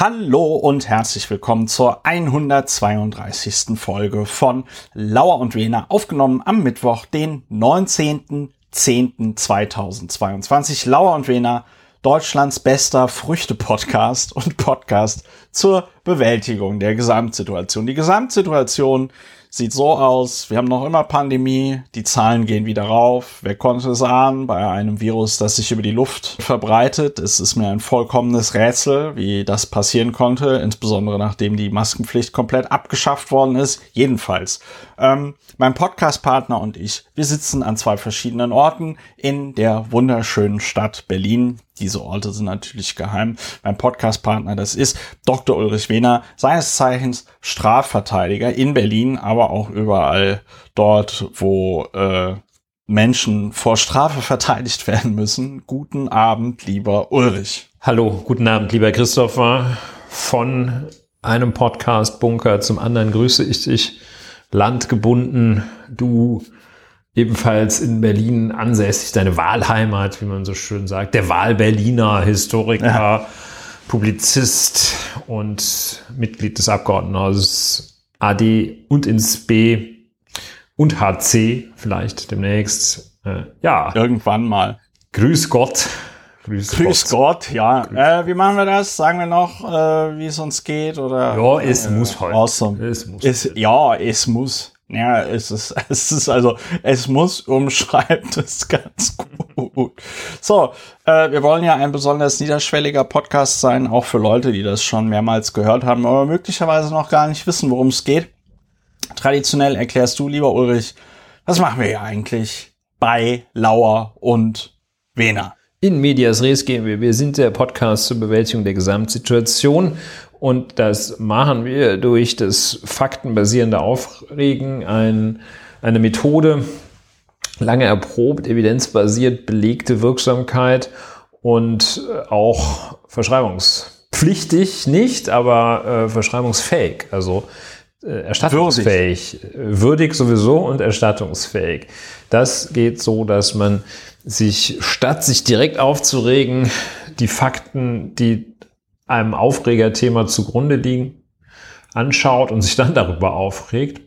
Hallo und herzlich willkommen zur 132. Folge von Lauer und Wiener, aufgenommen am Mittwoch, den 19.10.2022. Lauer und Wiener, Deutschlands bester Früchte-Podcast und Podcast zur Bewältigung der Gesamtsituation. Die Gesamtsituation sieht so aus, wir haben noch immer Pandemie, die Zahlen gehen wieder rauf. Wer konnte es ahnen bei einem Virus, das sich über die Luft verbreitet? Es ist mir ein vollkommenes Rätsel, wie das passieren konnte, insbesondere nachdem die Maskenpflicht komplett abgeschafft worden ist. Jedenfalls, ähm, mein Podcastpartner und ich, wir sitzen an zwei verschiedenen Orten in der wunderschönen Stadt Berlin. Diese Orte sind natürlich geheim. Mein Podcastpartner, das ist Dr. Ulrich Wehner, seines Zeichens Strafverteidiger in Berlin, aber auch überall dort, wo äh, Menschen vor Strafe verteidigt werden müssen. Guten Abend, lieber Ulrich. Hallo, guten Abend, lieber Christopher. Von einem Podcast Bunker zum anderen grüße ich dich. Landgebunden, du ebenfalls in Berlin ansässig, deine Wahlheimat, wie man so schön sagt, der Wahlberliner Historiker, ja. Publizist und Mitglied des Abgeordnetenhauses AD und ins B und HC vielleicht demnächst. Äh, ja. Irgendwann mal. Grüß Gott. Grüß, Grüß Gott. Gott. ja. Grüß. Äh, wie machen wir das? Sagen wir noch, äh, wie es uns geht? Oder, ja, es äh, muss halt. Awesome. Es muss. Es, ja, es muss. Ja, es ist, es ist also, es muss umschreibt es ganz gut. So, äh, wir wollen ja ein besonders niederschwelliger Podcast sein, auch für Leute, die das schon mehrmals gehört haben, aber möglicherweise noch gar nicht wissen, worum es geht. Traditionell erklärst du, lieber Ulrich, was machen wir hier eigentlich bei Lauer und Wena? In Medias Res gehen wir. Wir sind der Podcast zur Bewältigung der Gesamtsituation und das machen wir durch das faktenbasierende Aufregen, ein, eine Methode, lange erprobt, evidenzbasiert belegte Wirksamkeit und äh, auch verschreibungspflichtig nicht, aber äh, verschreibungsfähig, also äh, erstattungsfähig. Würdig. Würdig sowieso und erstattungsfähig. Das geht so, dass man sich statt sich direkt aufzuregen, die Fakten, die einem Aufregerthema zugrunde liegen, anschaut und sich dann darüber aufregt.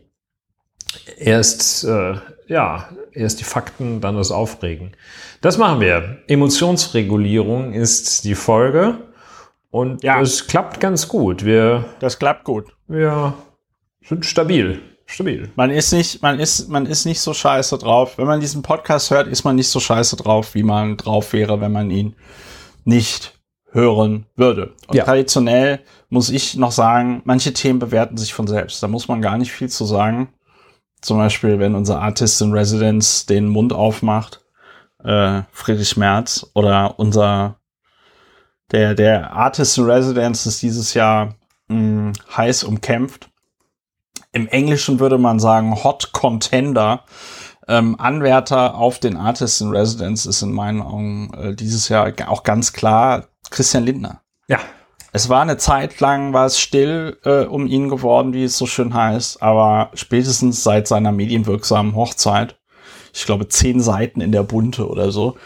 Erst, äh, ja, erst die Fakten, dann das Aufregen. Das machen wir. Emotionsregulierung ist die Folge und ja. es klappt ganz gut. Wir, das klappt gut. Wir sind stabil. Stabil. Man ist nicht, man ist, man ist nicht so scheiße drauf. Wenn man diesen Podcast hört, ist man nicht so scheiße drauf, wie man drauf wäre, wenn man ihn nicht hören würde. Und ja. traditionell muss ich noch sagen, manche Themen bewerten sich von selbst. Da muss man gar nicht viel zu sagen. Zum Beispiel, wenn unser Artist in Residence den Mund aufmacht, äh, Friedrich Merz oder unser der der Artist in Residence ist dieses Jahr mh, hm, heiß umkämpft. Im Englischen würde man sagen Hot Contender. Ähm, Anwärter auf den Artist in Residence ist in meinen Augen äh, dieses Jahr auch ganz klar Christian Lindner. Ja. Es war eine Zeit lang, war es still äh, um ihn geworden, wie es so schön heißt, aber spätestens seit seiner medienwirksamen Hochzeit, ich glaube zehn Seiten in der Bunte oder so,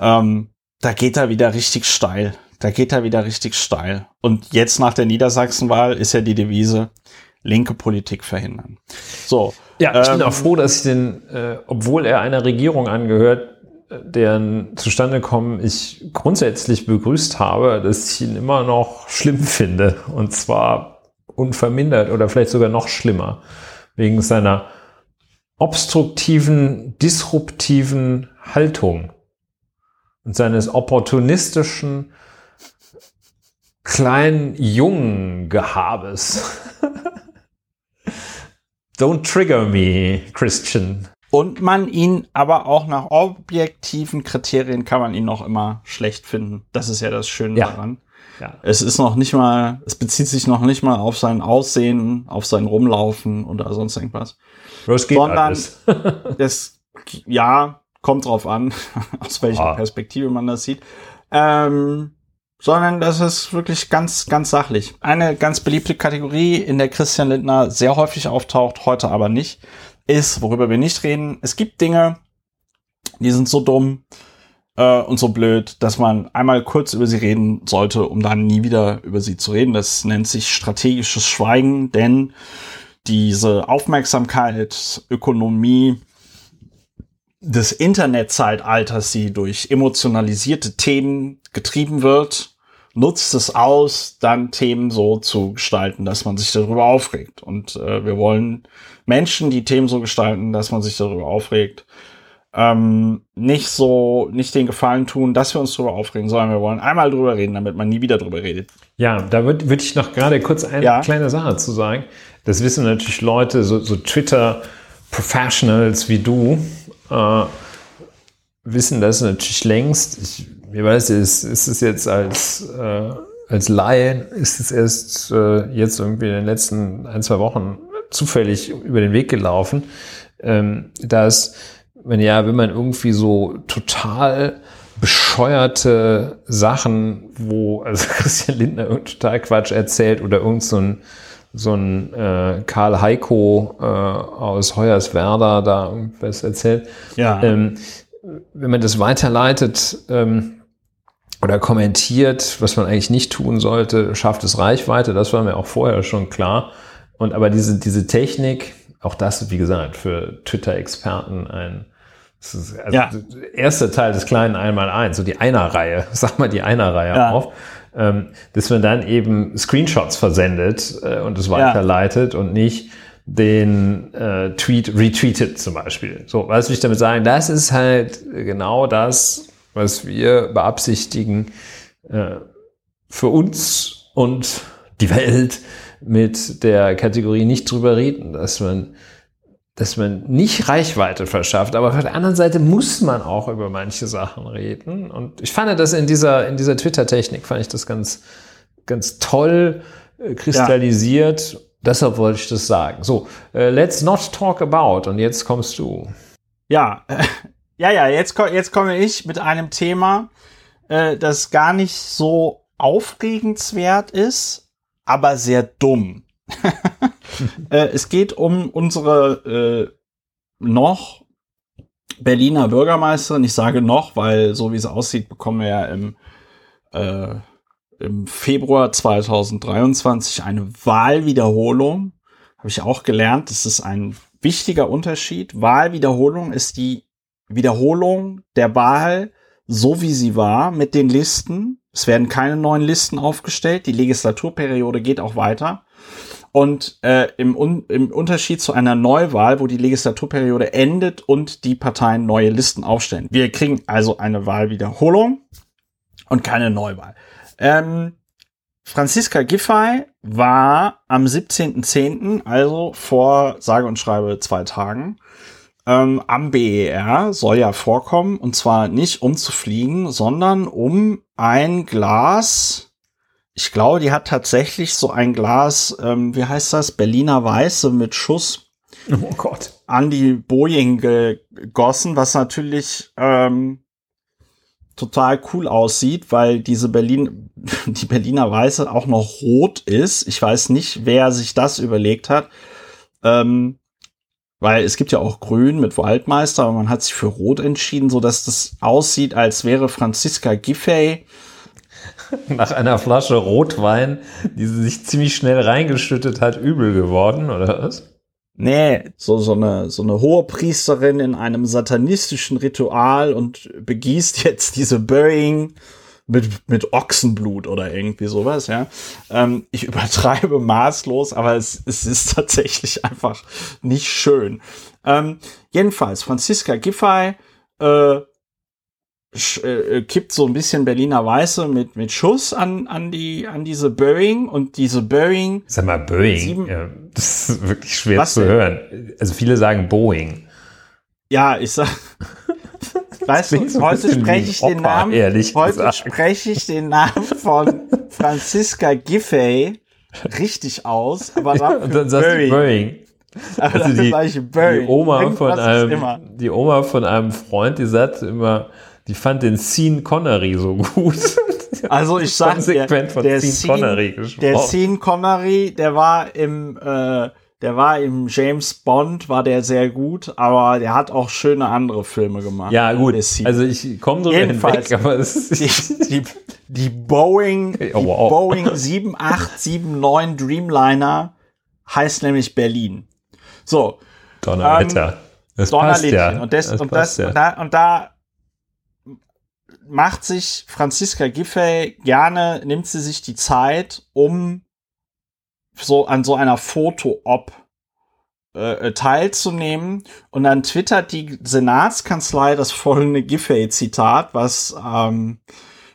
ähm, da geht er wieder richtig steil. Da geht er wieder richtig steil. Und jetzt nach der Niedersachsenwahl ist ja die Devise, linke Politik verhindern. So. Ja, ich ähm, bin auch froh, dass ich den, äh, obwohl er einer Regierung angehört, deren Zustandekommen ich grundsätzlich begrüßt habe, dass ich ihn immer noch schlimm finde. Und zwar unvermindert oder vielleicht sogar noch schlimmer. Wegen seiner obstruktiven, disruptiven Haltung und seines opportunistischen kleinen jungen Gehabes. Don't trigger me, Christian und man ihn aber auch nach objektiven Kriterien kann man ihn noch immer schlecht finden. Das ist ja das Schöne ja. daran. Ja. Es ist noch nicht mal, es bezieht sich noch nicht mal auf sein Aussehen, auf sein Rumlaufen oder sonst irgendwas. Das geht Sondern alles. das, ja, kommt drauf an, aus welcher ah. Perspektive man das sieht. Ähm, sondern das ist wirklich ganz, ganz sachlich. Eine ganz beliebte Kategorie, in der Christian Lindner sehr häufig auftaucht, heute aber nicht, ist, worüber wir nicht reden. Es gibt Dinge, die sind so dumm, äh, und so blöd, dass man einmal kurz über sie reden sollte, um dann nie wieder über sie zu reden. Das nennt sich strategisches Schweigen, denn diese Aufmerksamkeit, Ökonomie des Internetzeitalters, die durch emotionalisierte Themen getrieben wird, nutzt es aus, dann Themen so zu gestalten, dass man sich darüber aufregt. Und äh, wir wollen Menschen, die Themen so gestalten, dass man sich darüber aufregt, ähm, nicht so, nicht den Gefallen tun, dass wir uns darüber aufregen, sondern wir wollen einmal drüber reden, damit man nie wieder drüber redet. Ja, da würde würd ich noch gerade kurz eine ja. kleine Sache zu sagen. Das wissen natürlich Leute, so, so Twitter-Professionals wie du, äh, wissen das natürlich längst. Ich, ich weiß, ist, ist es jetzt als, äh, als Laien, ist es erst äh, jetzt irgendwie in den letzten ein, zwei Wochen zufällig über den Weg gelaufen, ähm, dass wenn ja, wenn man irgendwie so total bescheuerte Sachen, wo also Christian Lindner total Quatsch erzählt oder irgend so ein so ein äh, Karl Heiko äh, aus Hoyerswerda da irgendwas erzählt. Ja. Ähm, wenn man das weiterleitet ähm, oder kommentiert, was man eigentlich nicht tun sollte, schafft es Reichweite. Das war mir auch vorher schon klar. Und aber diese, diese Technik, auch das, wie gesagt, für Twitter-Experten ein also ja. erster Teil des kleinen Einmal-Eins, so die Einer-Reihe, sag mal die Einer-Reihe ja. auf, ähm, dass man dann eben Screenshots versendet äh, und es weiterleitet ja. und nicht den äh, Tweet retweetet zum Beispiel. So, was will ich damit sagen? Das ist halt genau das, was wir beabsichtigen, äh, für uns und die Welt mit der Kategorie nicht drüber reden, dass man dass man nicht Reichweite verschafft, aber auf der anderen Seite muss man auch über manche Sachen reden. Und ich fand das in dieser, in dieser Twitter-Technik, fand ich das ganz, ganz toll äh, kristallisiert. Ja. Deshalb wollte ich das sagen. So, uh, let's not talk about. Und jetzt kommst du. Ja, ja, ja, jetzt, jetzt komme ich mit einem Thema, äh, das gar nicht so aufregenswert ist, aber sehr dumm. äh, es geht um unsere äh, noch Berliner Bürgermeisterin. Ich sage noch, weil so wie es aussieht, bekommen wir ja im, äh, im Februar 2023 eine Wahlwiederholung. Habe ich auch gelernt. Das ist ein wichtiger Unterschied. Wahlwiederholung ist die Wiederholung der Wahl, so wie sie war, mit den Listen. Es werden keine neuen Listen aufgestellt. Die Legislaturperiode geht auch weiter. Und äh, im, Un im Unterschied zu einer Neuwahl, wo die Legislaturperiode endet und die Parteien neue Listen aufstellen. Wir kriegen also eine Wahlwiederholung und keine Neuwahl. Ähm, Franziska Giffey war am 17.10., also vor sage und schreibe zwei Tagen, ähm, am BER, soll ja vorkommen, und zwar nicht um zu fliegen, sondern um ein Glas ich glaube, die hat tatsächlich so ein Glas, ähm, wie heißt das, Berliner Weiße mit Schuss oh Gott. an die Boeing gegossen, was natürlich ähm, total cool aussieht, weil diese Berlin, die Berliner Weiße auch noch rot ist. Ich weiß nicht, wer sich das überlegt hat. Ähm, weil es gibt ja auch Grün mit Waldmeister, aber man hat sich für Rot entschieden, so dass das aussieht, als wäre Franziska Giffey nach einer Flasche Rotwein, die sie sich ziemlich schnell reingeschüttet hat, übel geworden, oder was? Nee, so, so eine, so eine hohe Priesterin in einem satanistischen Ritual und begießt jetzt diese Burying mit, mit Ochsenblut oder irgendwie sowas, ja. Ähm, ich übertreibe maßlos, aber es, es ist tatsächlich einfach nicht schön. Ähm, jedenfalls, Franziska Giffey, äh, äh, kippt so ein bisschen Berliner Weiße mit, mit Schuss an, an, die, an diese Boeing und diese Boeing. Sag mal, Boeing. Ja, das ist wirklich schwer zu denn? hören. Also viele sagen Boeing. Ja, ich sag. Weißt du, heute spreche ich den Namen, heute spreche ich den Namen von Franziska Giffey richtig aus, aber ja, und dann sagst du Boeing. Aber also die, die, Oma von einem, die Oma von einem Freund, die sagt immer, die fand den Sean Connery so gut. Also ich sag dir, der, Sean Connery gesprochen. der Sean Connery, der war im, äh, der war im James Bond, war der sehr gut, aber der hat auch schöne andere Filme gemacht. Ja, gut. Also ich komme drüber Jedenfalls- hinweg, aber es die, ist die, die Boeing, die Oh, wow. Boeing 7879 Dreamliner heißt nämlich Berlin. So, Donnerwetter. das passt Donnerlittchen. ja. Und, das, und, passt das, und, da, und da macht sich Franziska Giffey gerne, nimmt sie sich die Zeit, um so an so einer Foto-Op äh, teilzunehmen. Und dann twittert die Senatskanzlei das folgende Giffey-Zitat, was, ähm,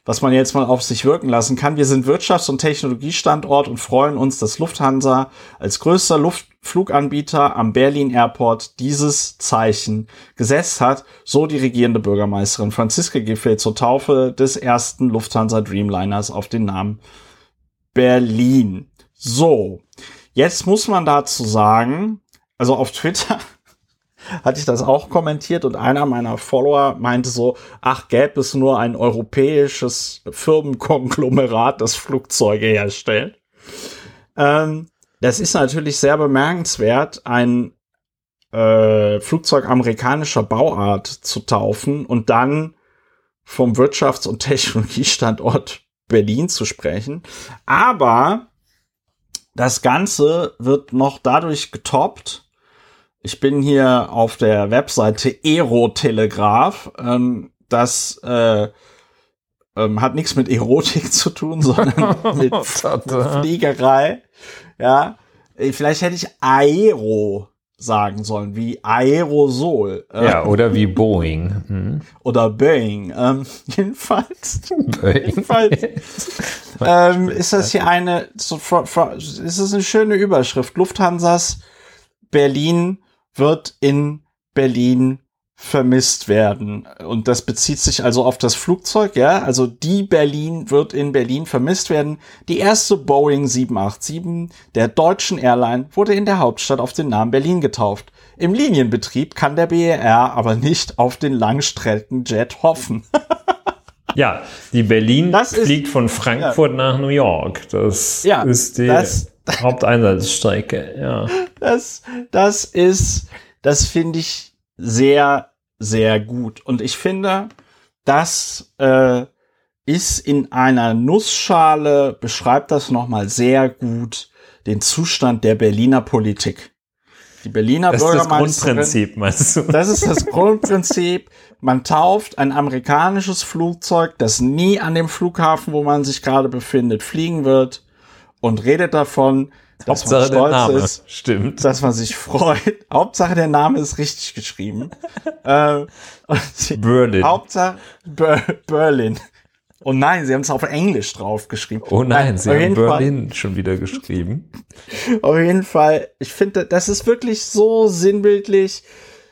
was man jetzt mal auf sich wirken lassen kann. Wir sind Wirtschafts- und Technologiestandort und freuen uns, dass Lufthansa als größter Luftfluganbieter am Berlin Airport dieses Zeichen gesetzt hat, so die regierende Bürgermeisterin Franziska Giffey zur Taufe des ersten Lufthansa Dreamliners auf den Namen Berlin. So, jetzt muss man dazu sagen, also auf Twitter hatte ich das auch kommentiert und einer meiner Follower meinte so, ach, gäbe es nur ein europäisches Firmenkonglomerat, das Flugzeuge herstellt. Ähm, das ist natürlich sehr bemerkenswert, ein äh, Flugzeug amerikanischer Bauart zu taufen und dann vom Wirtschafts- und Technologiestandort Berlin zu sprechen. Aber das Ganze wird noch dadurch getoppt. Ich bin hier auf der Webseite Aerotelegraph. Ähm, das äh, ähm, hat nichts mit Erotik zu tun, sondern mit Fliegerei. Ja, vielleicht hätte ich Aero sagen sollen, wie Aerosol. äh, Ja, oder wie Boeing. Hm. Oder Boeing. Ähm, jedenfalls. Boeing. Jedenfalls ähm, ist das hier eine, so, for, for, ist es eine schöne Überschrift. Lufthansas Berlin wird in Berlin vermisst werden. Und das bezieht sich also auf das Flugzeug, ja. Also die Berlin wird in Berlin vermisst werden. Die erste Boeing 787 der deutschen Airline wurde in der Hauptstadt auf den Namen Berlin getauft. Im Linienbetrieb kann der BER aber nicht auf den Langstreckenjet hoffen. Ja, die Berlin Das ist- fliegt von Frankfurt nach New York. Das Ja, ist die das- Haupteinsatzstrecke. Ja. Das, das ist, das finde ich sehr, sehr gut. Und ich finde, das äh, ist in einer Nussschale, beschreibt das nochmal sehr gut den Zustand der Berliner Politik. Die Berliner Das ist das Bürgermeisterin. Grundprinzip, meinst du? Das ist das Grundprinzip. Man tauft ein amerikanisches Flugzeug, das nie an dem Flughafen, wo man sich gerade befindet, fliegen wird und redet davon, dass man Hauptsache der stolz Name. ist, Stimmt. dass man sich freut. Hauptsache der Name ist richtig geschrieben. äh, Berlin. Hauptsache Ber Berlin. Oh nein, sie haben es auf Englisch draufgeschrieben. Oh nein, sie auf haben jeden Fall- Berlin schon wieder geschrieben. auf jeden Fall, ich finde, das ist wirklich so sinnbildlich.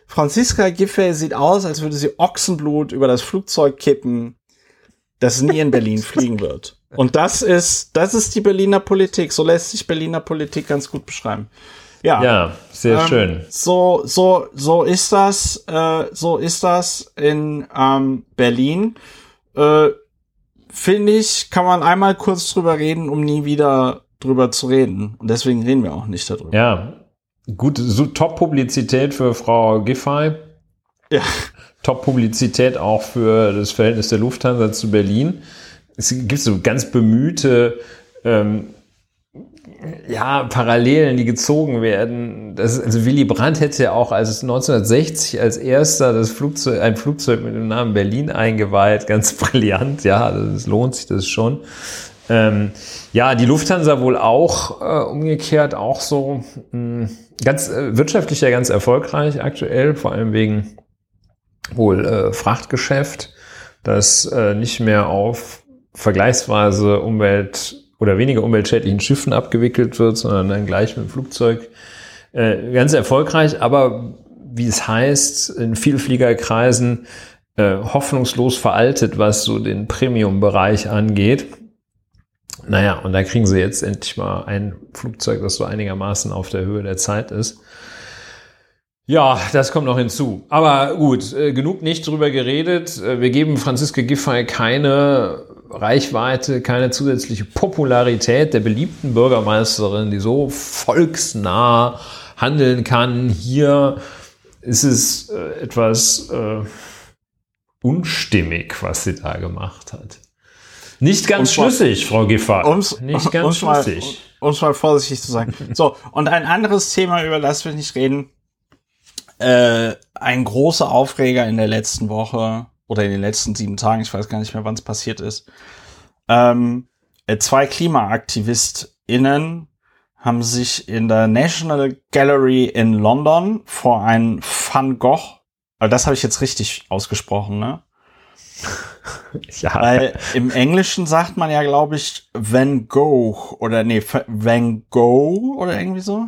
Franziska Giffey sieht aus, als würde sie Ochsenblut über das Flugzeug kippen, das nie in Berlin fliegen wird. Und das ist, das ist die Berliner Politik. So lässt sich Berliner Politik ganz gut beschreiben. Ja, Ja, sehr ähm, schön. So, so, so ist das, äh, so ist das in ähm, Berlin. Äh, Finde ich, kann man einmal kurz drüber reden, um nie wieder drüber zu reden. Und deswegen reden wir auch nicht darüber. Ja, gut, so Top-Publizität für Frau Giffey. Ja. Top-Publizität auch für das Verhältnis der Lufthansa zu Berlin. Es gibt so ganz bemühte ähm, ja, Parallelen, die gezogen werden. Das, also Willy Brandt hätte ja auch als 1960 als erster das Flugzeug, ein Flugzeug mit dem Namen Berlin eingeweiht. Ganz brillant, ja, das lohnt sich das schon. Ähm, ja, die Lufthansa wohl auch äh, umgekehrt auch so mh, ganz äh, wirtschaftlich ja ganz erfolgreich aktuell, vor allem wegen wohl äh, Frachtgeschäft, das äh, nicht mehr auf vergleichsweise Umwelt oder weniger umweltschädlichen Schiffen abgewickelt wird, sondern dann gleich mit dem Flugzeug. Äh, ganz erfolgreich, aber wie es heißt, in Vielfliegerkreisen äh, hoffnungslos veraltet, was so den Premium-Bereich angeht. Naja, und da kriegen sie jetzt endlich mal ein Flugzeug, das so einigermaßen auf der Höhe der Zeit ist. Ja, das kommt noch hinzu. Aber gut, äh, genug nicht drüber geredet. Äh, wir geben Franziska Giffey keine Reichweite, keine zusätzliche Popularität der beliebten Bürgermeisterin, die so volksnah handeln kann. Hier ist es äh, etwas äh, unstimmig, was sie da gemacht hat. Nicht ganz schlüssig, Frau Giffard. Um's, Nicht ganz um's schlüssig. Um es mal vorsichtig zu sagen. So, und ein anderes Thema, über das wir nicht reden. Äh, ein großer Aufreger in der letzten Woche oder in den letzten sieben Tagen, ich weiß gar nicht mehr, wann es passiert ist. Ähm, äh, zwei KlimaaktivistInnen haben sich in der National Gallery in London vor ein Van Gogh, also das habe ich jetzt richtig ausgesprochen, ne? ja. Weil im Englischen sagt man ja, glaube ich, Van Gogh oder nee, Van Gogh oder irgendwie so.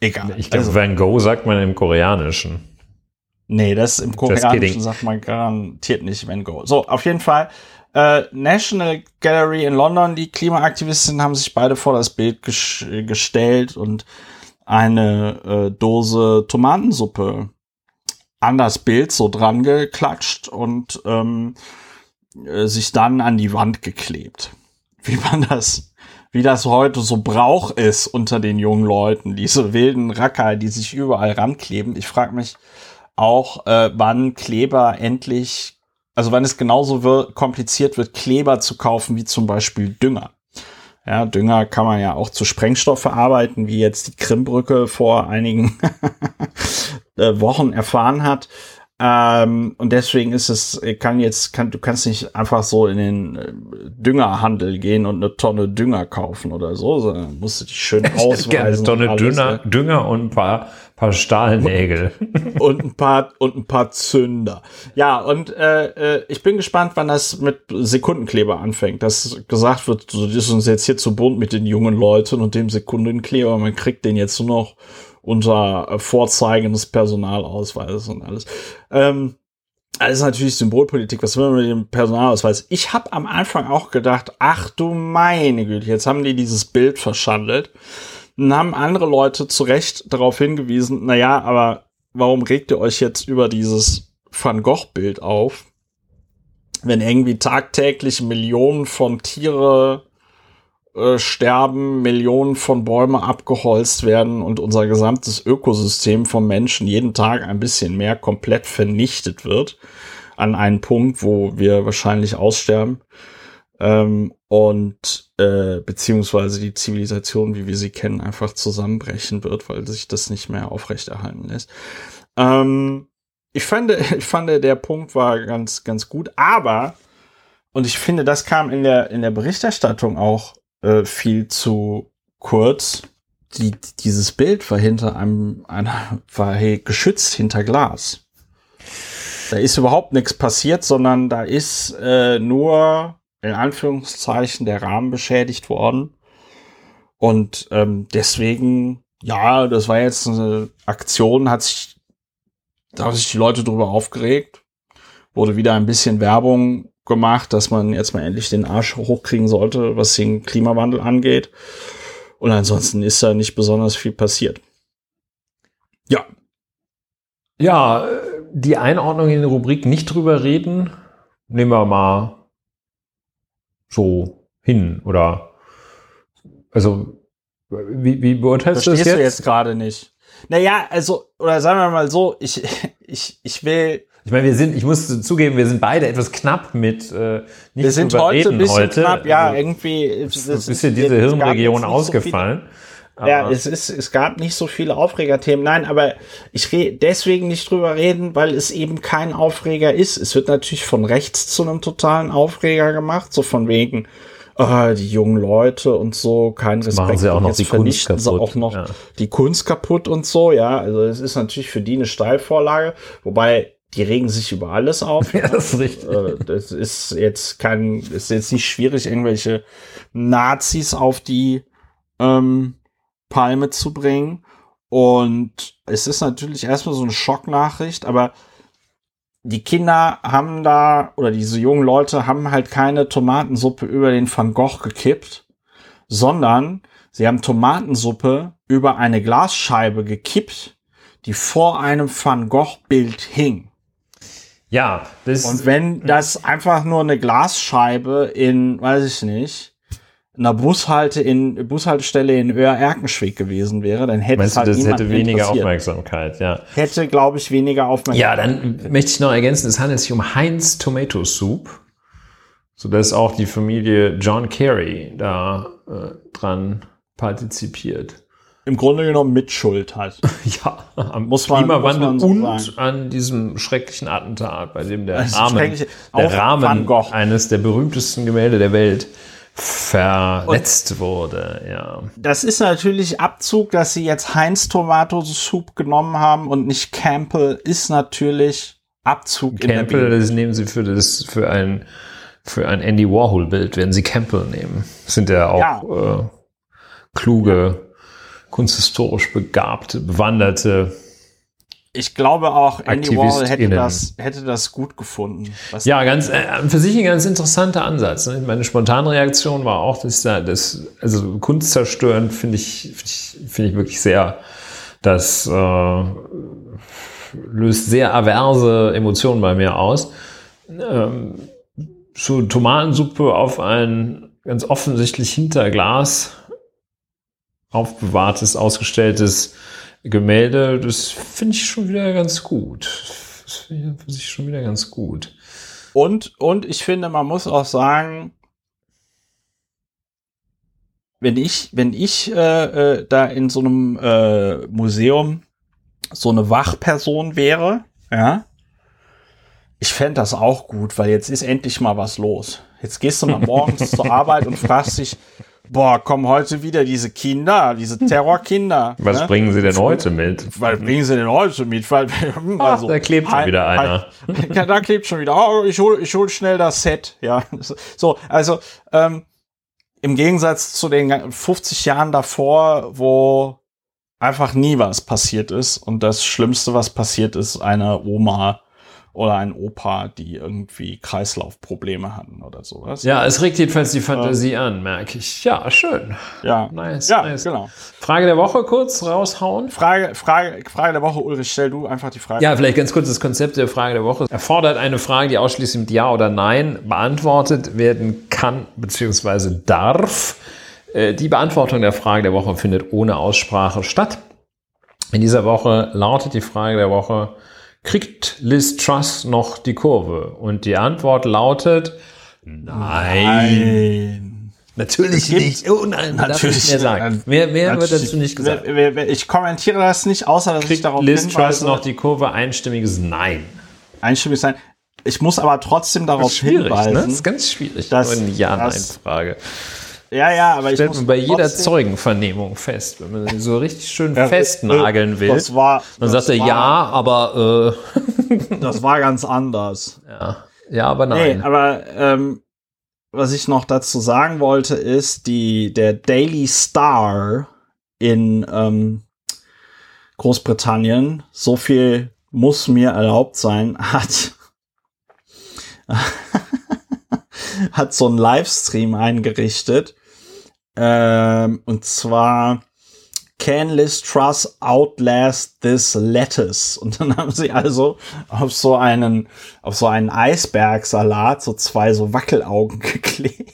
Egal. Ich glaube, also, Van Gogh sagt man im Koreanischen. Nee, das im Koreanischen sagt man garantiert nicht Van Gogh. So, auf jeden Fall. Äh, National Gallery in London, die Klimaaktivisten haben sich beide vor das Bild ges gestellt und eine äh, Dose Tomatensuppe an das Bild so dran geklatscht und ähm, äh, sich dann an die Wand geklebt. Wie man das, wie das heute so Brauch ist unter den jungen Leuten, diese wilden Racker, die sich überall rankleben. Ich frage mich auch, äh, wann Kleber endlich, also wann es genauso wird, kompliziert wird, Kleber zu kaufen wie zum Beispiel Dünger. Ja, Dünger kann man ja auch zu Sprengstoff verarbeiten, wie jetzt die Krimbrücke vor einigen äh, Wochen erfahren hat. Ähm, und deswegen ist es, kann jetzt, kann, du kannst nicht einfach so in den äh, Düngerhandel gehen und eine Tonne Dünger kaufen oder so, sondern musst du dich schön ausweisen. eine Tonne Dünger, Dünger und ein paar, paar Stahlnägel. und ein paar, und ein paar Zünder. Ja, und äh, äh, ich bin gespannt, wann das mit Sekundenkleber anfängt. Dass gesagt wird, so, das ist uns jetzt hier zu bunt mit den jungen Leuten und dem Sekundenkleber, man kriegt den jetzt nur noch unter Vorzeigen des Personalausweises und alles. Ähm, ist natürlich Symbolpolitik. Was will man mit dem Personalausweis? Ich habe am Anfang auch gedacht, ach du meine Güte, jetzt haben die dieses Bild verschandelt. Dann haben andere Leute zu Recht darauf hingewiesen, na ja, aber warum regt ihr euch jetzt über dieses Van Gogh-Bild auf? Wenn irgendwie tagtäglich Millionen von Tiere äh, sterben, Millionen von Bäumen abgeholzt werden und unser gesamtes Ökosystem vom Menschen jeden Tag ein bisschen mehr komplett vernichtet wird an einen Punkt, wo wir wahrscheinlich aussterben ähm, und äh, beziehungsweise die Zivilisation, wie wir sie kennen, einfach zusammenbrechen wird, weil sich das nicht mehr aufrechterhalten lässt. Ähm, ich fand, ich fand, der Punkt war ganz, ganz gut, aber und ich finde, das kam in der in der Berichterstattung auch äh, viel zu kurz. Die, dieses Bild war hinter einem, einer, war hey, geschützt hinter Glas. Da ist überhaupt nichts passiert, sondern da ist äh, nur in Anführungszeichen der Rahmen beschädigt worden. Und ähm, deswegen, ja, das war jetzt eine Aktion, hat sich, da haben sich die Leute drüber aufgeregt. Wurde wieder ein bisschen Werbung gemacht, dass man jetzt mal endlich den Arsch hochkriegen sollte, was den Klimawandel angeht. Und ansonsten ist da nicht besonders viel passiert. Ja. Ja, die Einordnung in der Rubrik nicht drüber reden, nehmen wir mal so hin oder also wie, wie beurteilst Verstehst du das jetzt? du jetzt gerade nicht? Naja, also, oder sagen wir mal so, ich, ich, ich will ich meine, wir sind, ich muss zugeben, wir sind beide etwas knapp mit äh, nicht Wir sind heute ein bisschen heute. knapp, ja, also, irgendwie ist ein bisschen diese Hirnregion ausgefallen. So ja, es ist, es gab nicht so viele Aufregerthemen. Nein, aber ich rede deswegen nicht drüber reden, weil es eben kein Aufreger ist. Es wird natürlich von rechts zu einem totalen Aufreger gemacht, so von wegen, oh, die jungen Leute und so, kein Respekt. Machen sie auch noch die vernichten Kunst kaputt. sie auch noch ja. die Kunst kaputt und so, ja. Also es ist natürlich für die eine Steilvorlage, wobei die regen sich über alles auf. Ja, das ist richtig. Äh, das ist jetzt kein, ist jetzt nicht schwierig, irgendwelche Nazis auf die ähm, Palme zu bringen. Und es ist natürlich erstmal so eine Schocknachricht, aber die Kinder haben da, oder diese jungen Leute haben halt keine Tomatensuppe über den Van Gogh gekippt, sondern sie haben Tomatensuppe über eine Glasscheibe gekippt, die vor einem Van Gogh Bild hing. Ja, das Und wenn das einfach nur eine Glasscheibe in, weiß ich nicht, einer Bushalte in, Bushaltestelle in Öhr-Erkenschwick gewesen wäre, dann hätte meinst es du, halt das niemanden hätte weniger. Aufmerksamkeit, ja. Hätte, glaube ich, weniger Ja, Aufmerksamkeit. dann möchte ich noch ergänzen, es handelt sich um Heinz Tomato Soup, sodass auch die Familie John Kerry da äh, dran partizipiert. Im Grunde genommen Mitschuld hat. Ja, am Muss man- Klimawandel muss man so und sagen. an diesem schrecklichen Attentat, bei dem der Das Rahmen, der Rahmen eines der berühmtesten Gemälde der Welt verletzt wurde. Ja. Das ist natürlich Abzug, dass sie jetzt Heinz Tomato Soup genommen haben und nicht Campbell, ist natürlich Abzug Campbell, das nehmen sie für das für ein für ein Andy Warhol Bild, werden sie Campbell nehmen. Das sind ja auch Äh, kluge, kunsthistorisch begabte, bewanderte. Ich glaube auch, Andy Warhol hätte das, hätte das gut gefunden. Was Ja, ganz äh, für sich ein ganz interessanter Ansatz. Ne? Meine spontane Reaktion war auch, dass da das also Kunst zerstören finde ich finde ich, finde ich wirklich sehr das äh, löst sehr averse Emotionen bei mir aus. Ähm, so Tomatensuppe auf ein ganz offensichtlich hinter Glas aufbewahrtes, ausgestelltes Gemälde, das finde ich schon wieder ganz gut. Das finde ich schon wieder ganz gut. Und, und ich finde, man muss auch sagen, wenn ich, wenn ich äh, äh, da in so einem äh, Museum so eine Wachperson wäre, ja, ich fände das auch gut, weil jetzt ist endlich mal was los. Jetzt gehst du mal morgens zur Arbeit und fragst dich, boah, kommen heute wieder diese Kinder, diese Terrorkinder. Was ne? bringen Sie denn heute mit? Weil bringen sie denn heute mit? Weil, also, da klebt schon wieder einer. Ja, da klebt schon wieder. Oh, ich hol, ich hol schnell das Set. Ja, so, also ähm, im Gegensatz zu den 50 Jahren davor, wo einfach nie was passiert ist und das Schlimmste, was passiert ist, eine Oma oder ein Opa, die irgendwie Kreislaufprobleme hatten oder sowas. Ja, es regt jedenfalls die Fantasie an, merke ich. Ja, schön. ja, Nice, ja nice. genau. Frage der Woche kurz raushauen. Frage, Frage, Frage der Woche, Ulrich, stell du einfach die Frage. Ja, vielleicht ganz kurz das Konzept der Frage der Woche. Erfordert eine Frage, die ausschließlich mit Ja oder Nein beantwortet werden kann bzw. darf. Äh, Die Beantwortung der Frage der Woche findet ohne Aussprache statt. In dieser Woche lautet die Frage der Woche, kriegt Liz Truss noch die Kurve? Und die Antwort lautet, nein. Nein. Natürlich gibt- nicht. Oh nein, Natürlich nicht mehr sagen. Mehr, mehr wird dazu nicht gesagt. Wer- wer- wer- Ich kommentiere das nicht, außer dass ich Kriegt darauf Liz Truss hinweise, noch die Kurve? Einstimmiges Nein. einstimmig sein. Ich muss aber trotzdem darauf Schwierig, hinweisen. ne? Das ist ganz schwierig. dass- Nur eine Ja-Nein-Frage. Ja, ja, aber ich Stellt muss man bei jeder Zeugenvernehmung fest, wenn man sie so richtig schön Ja, festnageln äh, will. Das war, Dann das sagt er war, ja, aber Das war ganz anders. äh, ja. ja, aber Nee, nein. aber ähm, was ich noch dazu sagen wollte, ist, die, der Daily Star in ähm, Großbritannien, so viel muss mir erlaubt sein, hat, hat so einen Livestream eingerichtet. Ähm, und zwar Can Liz Truss outlast this lettuce? Und dann haben sie also auf so einen, auf so einen Eisbergsalat so zwei so Wackelaugen geklebt.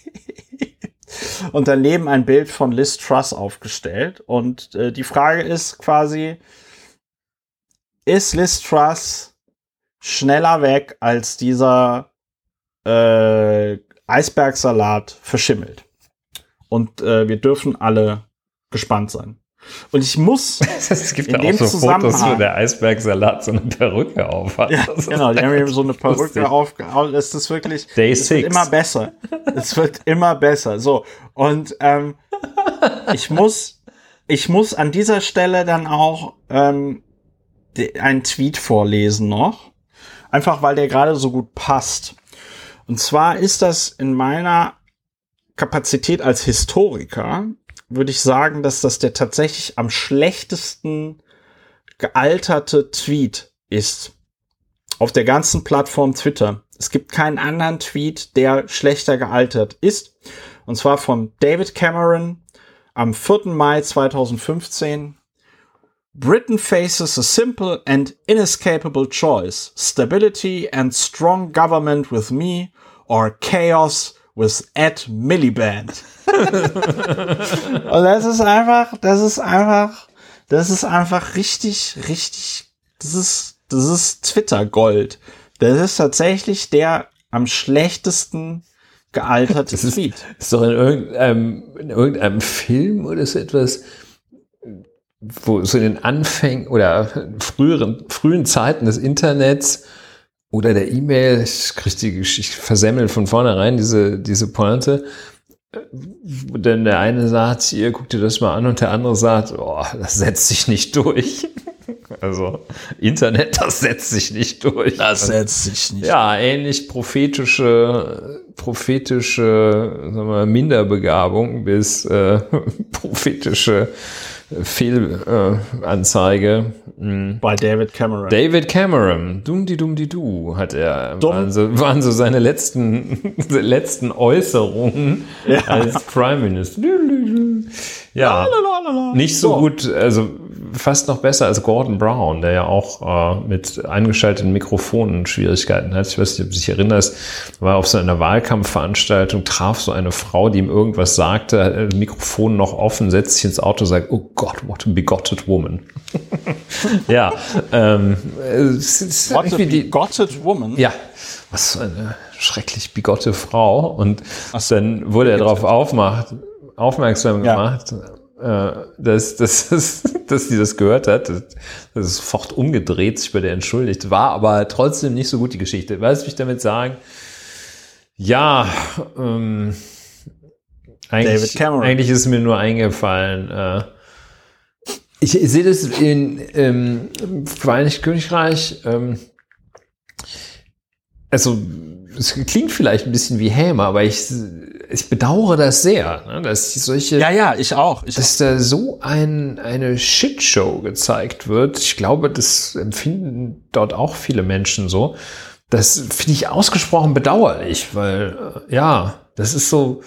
Und daneben ein Bild von Liz Truss aufgestellt. Und äh, die Frage ist quasi, ist Liz Truss schneller weg, als dieser äh, Eisbergsalat verschimmelt? Und äh, wir dürfen alle gespannt sein. Und ich muss Es gibt in ja dem auch so Fotos, wo der Eisbergsalat so eine Perücke auf hat. Ja, genau, die haben so eine. Perücke aufgehauen. Es ist wirklich, Day es wird six. immer besser. es wird immer besser. So. Und ähm, ich muss, ich muss an dieser Stelle dann auch ähm, einen Tweet vorlesen noch. Einfach weil der gerade so gut passt. Und zwar ist das in meiner Kapazität als Historiker, würde ich sagen, dass das der tatsächlich am schlechtesten gealterte Tweet ist. Auf der ganzen Plattform Twitter. Es gibt keinen anderen Tweet, der schlechter gealtert ist. Und zwar von David Cameron am 4. Mai 2015. Britain faces a simple and inescapable choice. Stability and strong government with me or chaos with Ed Miliband. Und das ist einfach, das ist einfach, das ist einfach richtig, richtig, das ist, das ist Twitter Gold. Das ist tatsächlich der am schlechtesten gealterte Das ist, Tweet. ist doch in irgendeinem, in irgendeinem Film oder so etwas, wo so in den Anfängen oder früheren, frühen Zeiten des Internets oder der E-Mail, ich krieg die Geschichte versemmelt von vornherein, diese, diese Pointe, wo dann der eine sagt, ihr guckt dir das mal an und der andere sagt, oh, das setzt sich nicht durch. Also Internet, das setzt sich nicht durch. Das setzt sich nicht. Ja, ähnlich prophetische, prophetische sagen wir, mal, Minderbegabung bis äh, prophetische Fehlanzeige. Hm. Bei David Cameron. David Cameron, dumm die dumm die du, hat er, Dumm. waren so, waren so seine letzten, letzten Äußerungen Ja. als Prime Minister. Ja, Lalalala. nicht so gut, also fast noch besser als Gordon Brown, der ja auch äh, mit eingeschalteten Mikrofonen Schwierigkeiten hat. Ich weiß nicht, ob du dich erinnerst, war auf so einer Wahlkampfveranstaltung, traf so eine Frau, die ihm irgendwas sagte, Mikrofon noch offen, setzt sich ins Auto, sagt, oh Gott, what a bigoted woman. ja, ähm, es ist What a bigoted woman. ja, was für eine schrecklich bigotte Frau. Und dann wurde er darauf aufmacht, aufmerksam Ja. gemacht, äh, dass, dass, dass, dass sie das gehört hat. Das ist sofort umgedreht, sich bei der entschuldigt. War aber trotzdem nicht so gut die Geschichte. Weißt du, was ich damit sagen? Ja, ähm, eigentlich, eigentlich ist mir nur eingefallen, äh, ich sehe das in, ähm, im Vereinigten Königreich, ähm, also es klingt vielleicht ein bisschen wie Häme, aber ich, ich bedauere das sehr, ne, dass solche, Ja, ja, ich auch. Ich dass da so ein, eine Shitshow gezeigt wird. Ich glaube, das empfinden dort auch viele Menschen so. Das finde ich ausgesprochen bedauerlich, weil äh, ja, das ist so,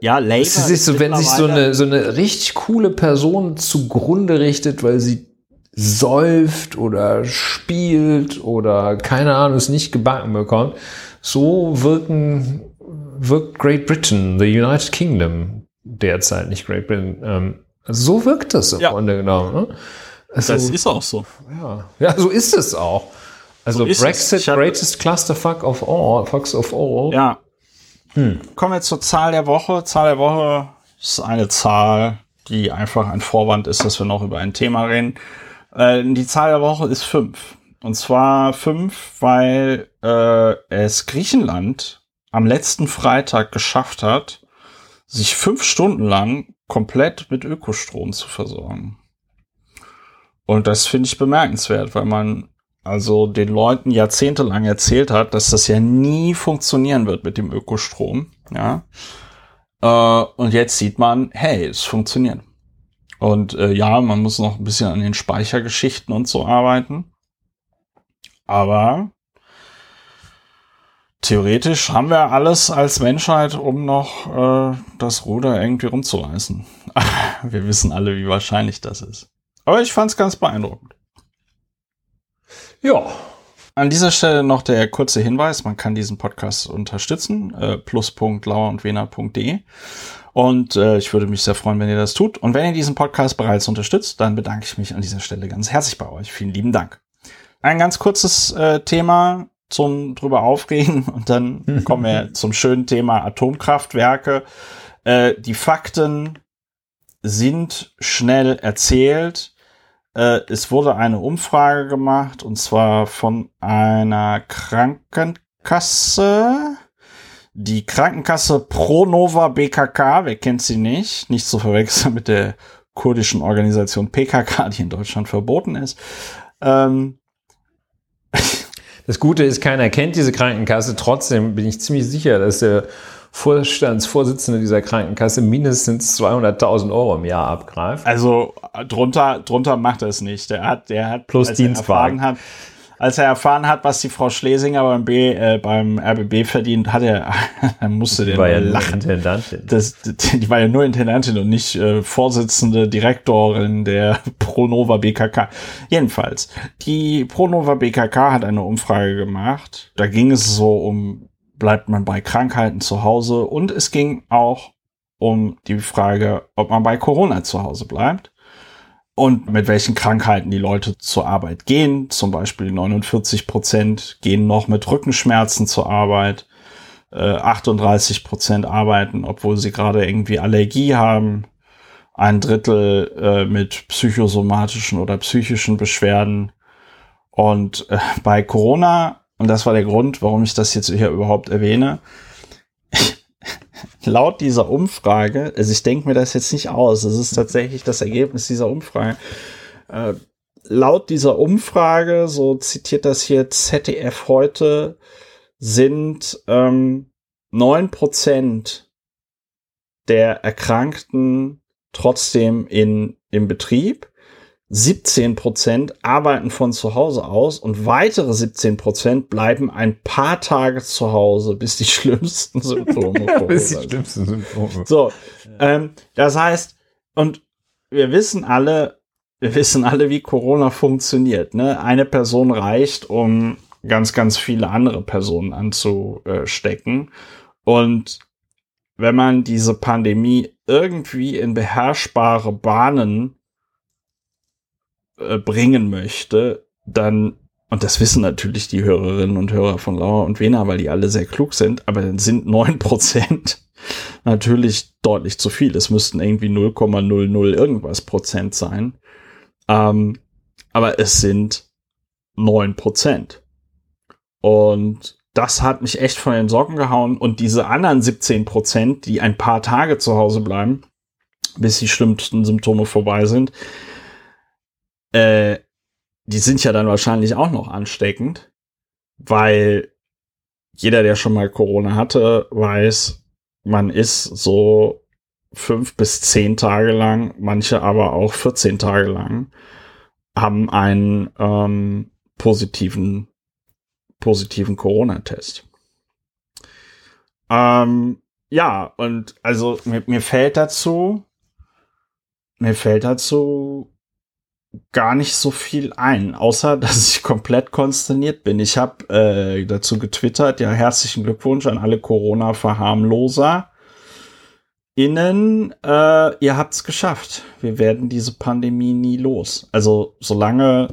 ja, Labour es ist so, wenn sich so eine, so eine richtig coole Person zugrunde richtet, weil sie säuft oder spielt oder keine Ahnung, es nicht gebacken bekommt. So wirken, wirkt Great Britain, the United Kingdom derzeit, nicht Great Britain. Ähm, so wirkt das im Ja. Grunde genommen. Ne? Also, Das ist auch so. ja. ja, so ist es auch. Also es. Brexit, greatest clusterfuck of all, fucks of all. Ja. Kommen wir zur Zahl der Woche. Zahl der Woche ist eine Zahl, die einfach ein Vorwand ist, dass wir noch über ein Thema reden. Äh, die Zahl der Woche ist fünf. Und zwar fünf, weil äh, es Griechenland am letzten Freitag geschafft hat, sich fünf Stunden lang komplett mit Ökostrom zu versorgen. Und das finde ich bemerkenswert, weil man also den Leuten jahrzehntelang erzählt hat, dass das ja nie funktionieren wird mit dem Ökostrom. Ja. Äh, und jetzt sieht man, hey, es funktioniert. Und äh, ja, man muss noch ein bisschen an den Speichergeschichten und so arbeiten. Aber theoretisch haben wir alles als Menschheit, um noch äh, das Ruder irgendwie rumzureißen. wir wissen alle, wie wahrscheinlich das ist. Aber ich fand es ganz beeindruckend. ja. An dieser Stelle noch der kurze Hinweis, man kann diesen Podcast unterstützen, äh, plus.lauerundwener.de. Und äh, ich würde mich sehr freuen, wenn ihr das tut. Und wenn ihr diesen Podcast bereits unterstützt, dann bedanke ich mich an dieser Stelle ganz herzlich bei euch. Vielen lieben Dank. Ein ganz kurzes äh, Thema zum drüber aufregen und dann kommen wir zum schönen Thema Atomkraftwerke. Äh, die Fakten sind schnell erzählt. Äh, es wurde eine Umfrage gemacht und zwar von einer Krankenkasse. Die Krankenkasse Pronova BKK, wer kennt sie nicht? Nicht zu verwechseln mit der kurdischen Organisation PKK, die in Deutschland verboten ist. Ähm, Das Gute ist, keiner kennt diese Krankenkasse. Trotzdem bin ich ziemlich sicher, dass der Vorstandsvorsitzende dieser Krankenkasse mindestens 200.000 Euro im Jahr abgreift. Also drunter, drunter macht er es nicht. Der hat, der hat Plus Dienstwagen. Hat, als er erfahren hat, was die Frau Schlesinger beim B, äh, beim RBB verdient, hat er, musste der ja lachen. Intendantin. Das, die war ja nur Intendantin und nicht äh, Vorsitzende Direktorin der Pronova BKK. Jedenfalls, die Pronova BKK hat eine Umfrage gemacht. Da ging es so um, bleibt man bei Krankheiten zu Hause und es ging auch um die Frage, ob man bei Corona zu Hause bleibt und mit welchen Krankheiten die Leute zur Arbeit gehen. Zum Beispiel 49 Prozent gehen noch mit Rückenschmerzen zur Arbeit. 38 äh, Prozent arbeiten, obwohl sie gerade irgendwie Allergie haben. Ein Drittel äh, mit psychosomatischen oder psychischen Beschwerden. Und äh, bei Corona, und das war der Grund, warum ich das jetzt hier überhaupt erwähne, laut dieser Umfrage, also ich denke mir das jetzt nicht aus, es ist tatsächlich das Ergebnis dieser Umfrage. Äh, laut dieser Umfrage, so zitiert das hier ZDF heute, sind ähm, 9% der Erkrankten trotzdem in, im Betrieb 17 Prozent arbeiten von zu Hause aus und weitere 17 Prozent bleiben ein paar Tage zu Hause, bis die schlimmsten Symptome kommen. bis die schlimmsten Symptome. So, ähm, das heißt, und wir wissen alle, wir wissen alle, wie Corona funktioniert. Ne? Eine Person reicht, um ganz, ganz viele andere Personen anzustecken. Und wenn man diese Pandemie irgendwie in beherrschbare Bahnen äh, bringen möchte, dann, und das wissen natürlich die Hörerinnen und Hörer von Lauer und Wena, weil die alle sehr klug sind, aber dann sind neun Prozent natürlich deutlich zu viel. Es müssten irgendwie 0,00 irgendwas Prozent sein. Ähm, aber es sind neun Prozent. Und das hat mich echt von den Socken gehauen. Und diese anderen 17 Prozent, die ein paar Tage zu Hause bleiben, bis die schlimmsten Symptome vorbei sind, äh, die sind ja dann wahrscheinlich auch noch ansteckend, weil jeder, der schon mal Corona hatte, weiß, man ist so fünf bis zehn Tage lang, manche aber auch 14 Tage lang, haben einen ähm, positiven, positiven Corona-Test. Ähm, ja, und also mir, mir fällt dazu, mir fällt dazu gar nicht so viel ein, außer dass ich komplett konsterniert bin. Ich habe äh, dazu getwittert, ja, herzlichen Glückwunsch an alle Corona-Verharmloser. Innen, äh, ihr habt's geschafft. Wir werden diese Pandemie nie los. Also solange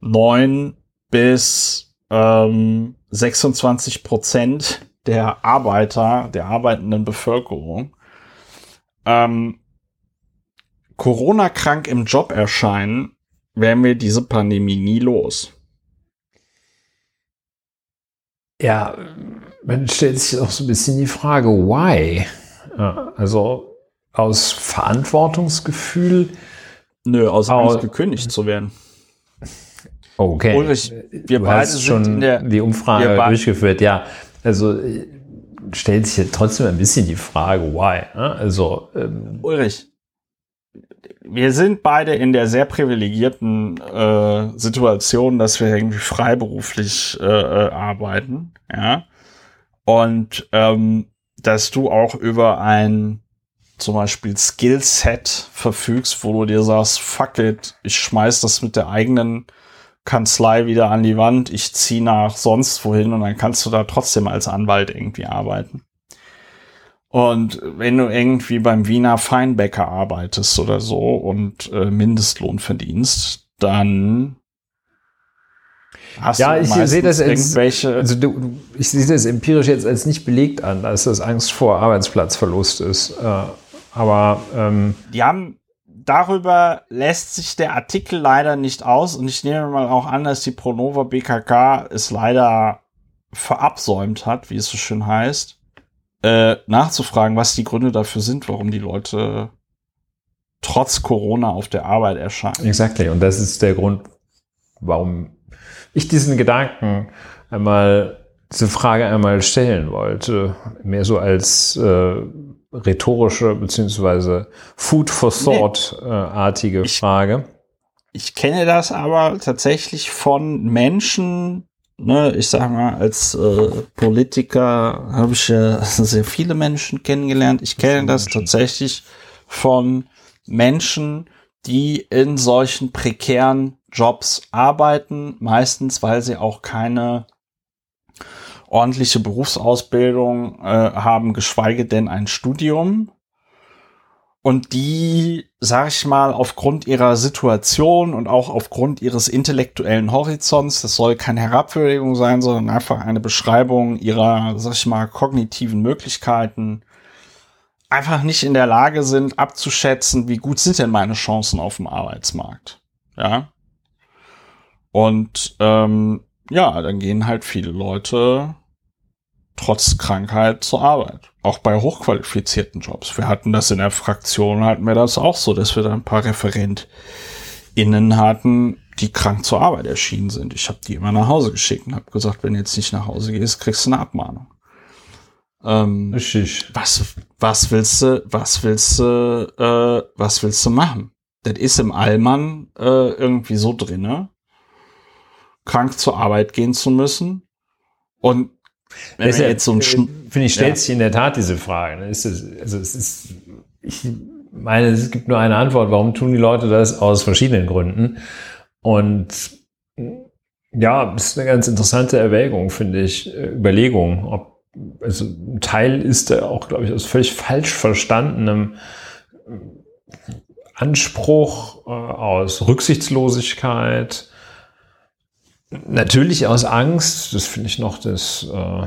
neun bis ähm, 26 Prozent der Arbeiter, der arbeitenden Bevölkerung ähm, Corona-krank im Job erscheinen, wären wir diese Pandemie nie los. Ja, man stellt sich auch so ein bisschen die Frage, why? Also aus Verantwortungsgefühl. Nö, aus Angst gekündigt zu werden. Okay. Ulrich, wir du beide schon der, die Umfrage durchgeführt, ja. Also stellt sich ja trotzdem ein bisschen die Frage, why? Also ähm, Ulrich, wir sind beide in der sehr privilegierten äh, Situation, dass wir irgendwie freiberuflich äh, äh, arbeiten, ja. Und ähm, dass du auch über ein zum Beispiel Skillset verfügst, wo du dir sagst, fuck it, ich schmeiß das mit der eigenen Kanzlei wieder an die Wand, ich zieh nach sonst wohin und dann kannst du da trotzdem als Anwalt irgendwie arbeiten. Und wenn du irgendwie beim Wiener Feinbäcker arbeitest oder so und äh, Mindestlohn verdienst, hast ja, du ich sehe das als, also du, ich sehe das empirisch jetzt als nicht belegt an, dass das Angst vor Arbeitsplatzverlust ist. Äh, aber ähm, die haben darüber lässt sich der Artikel leider nicht aus und ich nehme mal auch an, dass die Pronova BKK es leider verabsäumt hat, wie es so schön heißt äh, nachzufragen, was die Gründe dafür sind, warum die Leute trotz Corona auf der Arbeit erscheinen. Exactly. Und das ist der Grund, warum ich diesen Gedanken einmal, diese Frage einmal stellen wollte. Mehr so als äh, rhetorische beziehungsweise Food for Thought-artige nee. Frage. ich kenne das aber tatsächlich von Menschen, ne, ich sag mal, als äh, Politiker habe ich ja sehr viele Menschen kennengelernt. Ich kenne das tatsächlich von Menschen, die in solchen prekären Jobs arbeiten, meistens weil sie auch keine ordentliche Berufsausbildung äh, haben, geschweige denn ein Studium. Und die, sag ich mal, aufgrund ihrer Situation und auch aufgrund ihres intellektuellen Horizonts, das soll keine Herabwürdigung sein, sondern einfach eine Beschreibung ihrer, sag ich mal, kognitiven Möglichkeiten, einfach nicht in der Lage sind, abzuschätzen, wie gut sind denn meine Chancen auf dem Arbeitsmarkt. Ja. Und ähm, ja, dann gehen halt viele Leute trotz Krankheit zur Arbeit. Auch bei hochqualifizierten Jobs. Wir hatten das in der Fraktion, hatten wir das auch so, dass wir da ein paar ReferentInnen hatten, die krank zur Arbeit erschienen sind. Ich habe die immer nach Hause geschickt und habe gesagt, wenn du jetzt nicht nach Hause gehst, kriegst du eine Abmahnung. Ähm, Richtig. Was, was willst du, was willst du, äh, was willst du machen? Das ist im Allmann äh, irgendwie so drinne, krank zur Arbeit gehen zu müssen. Und wenn ja, jetzt so ein äh, Finde ich, stellt ja. sich in der Tat diese Frage. Ne? Ist es, also es ist, ich meine, es gibt nur eine Antwort. Warum tun die Leute das? Aus verschiedenen Gründen. Und ja, das ist eine ganz interessante Erwägung, finde ich, äh, Überlegung, ob also ein Teil ist da auch, glaube ich, aus völlig falsch verstandenem Anspruch, äh, aus Rücksichtslosigkeit, natürlich aus Angst, das finde ich noch das, äh,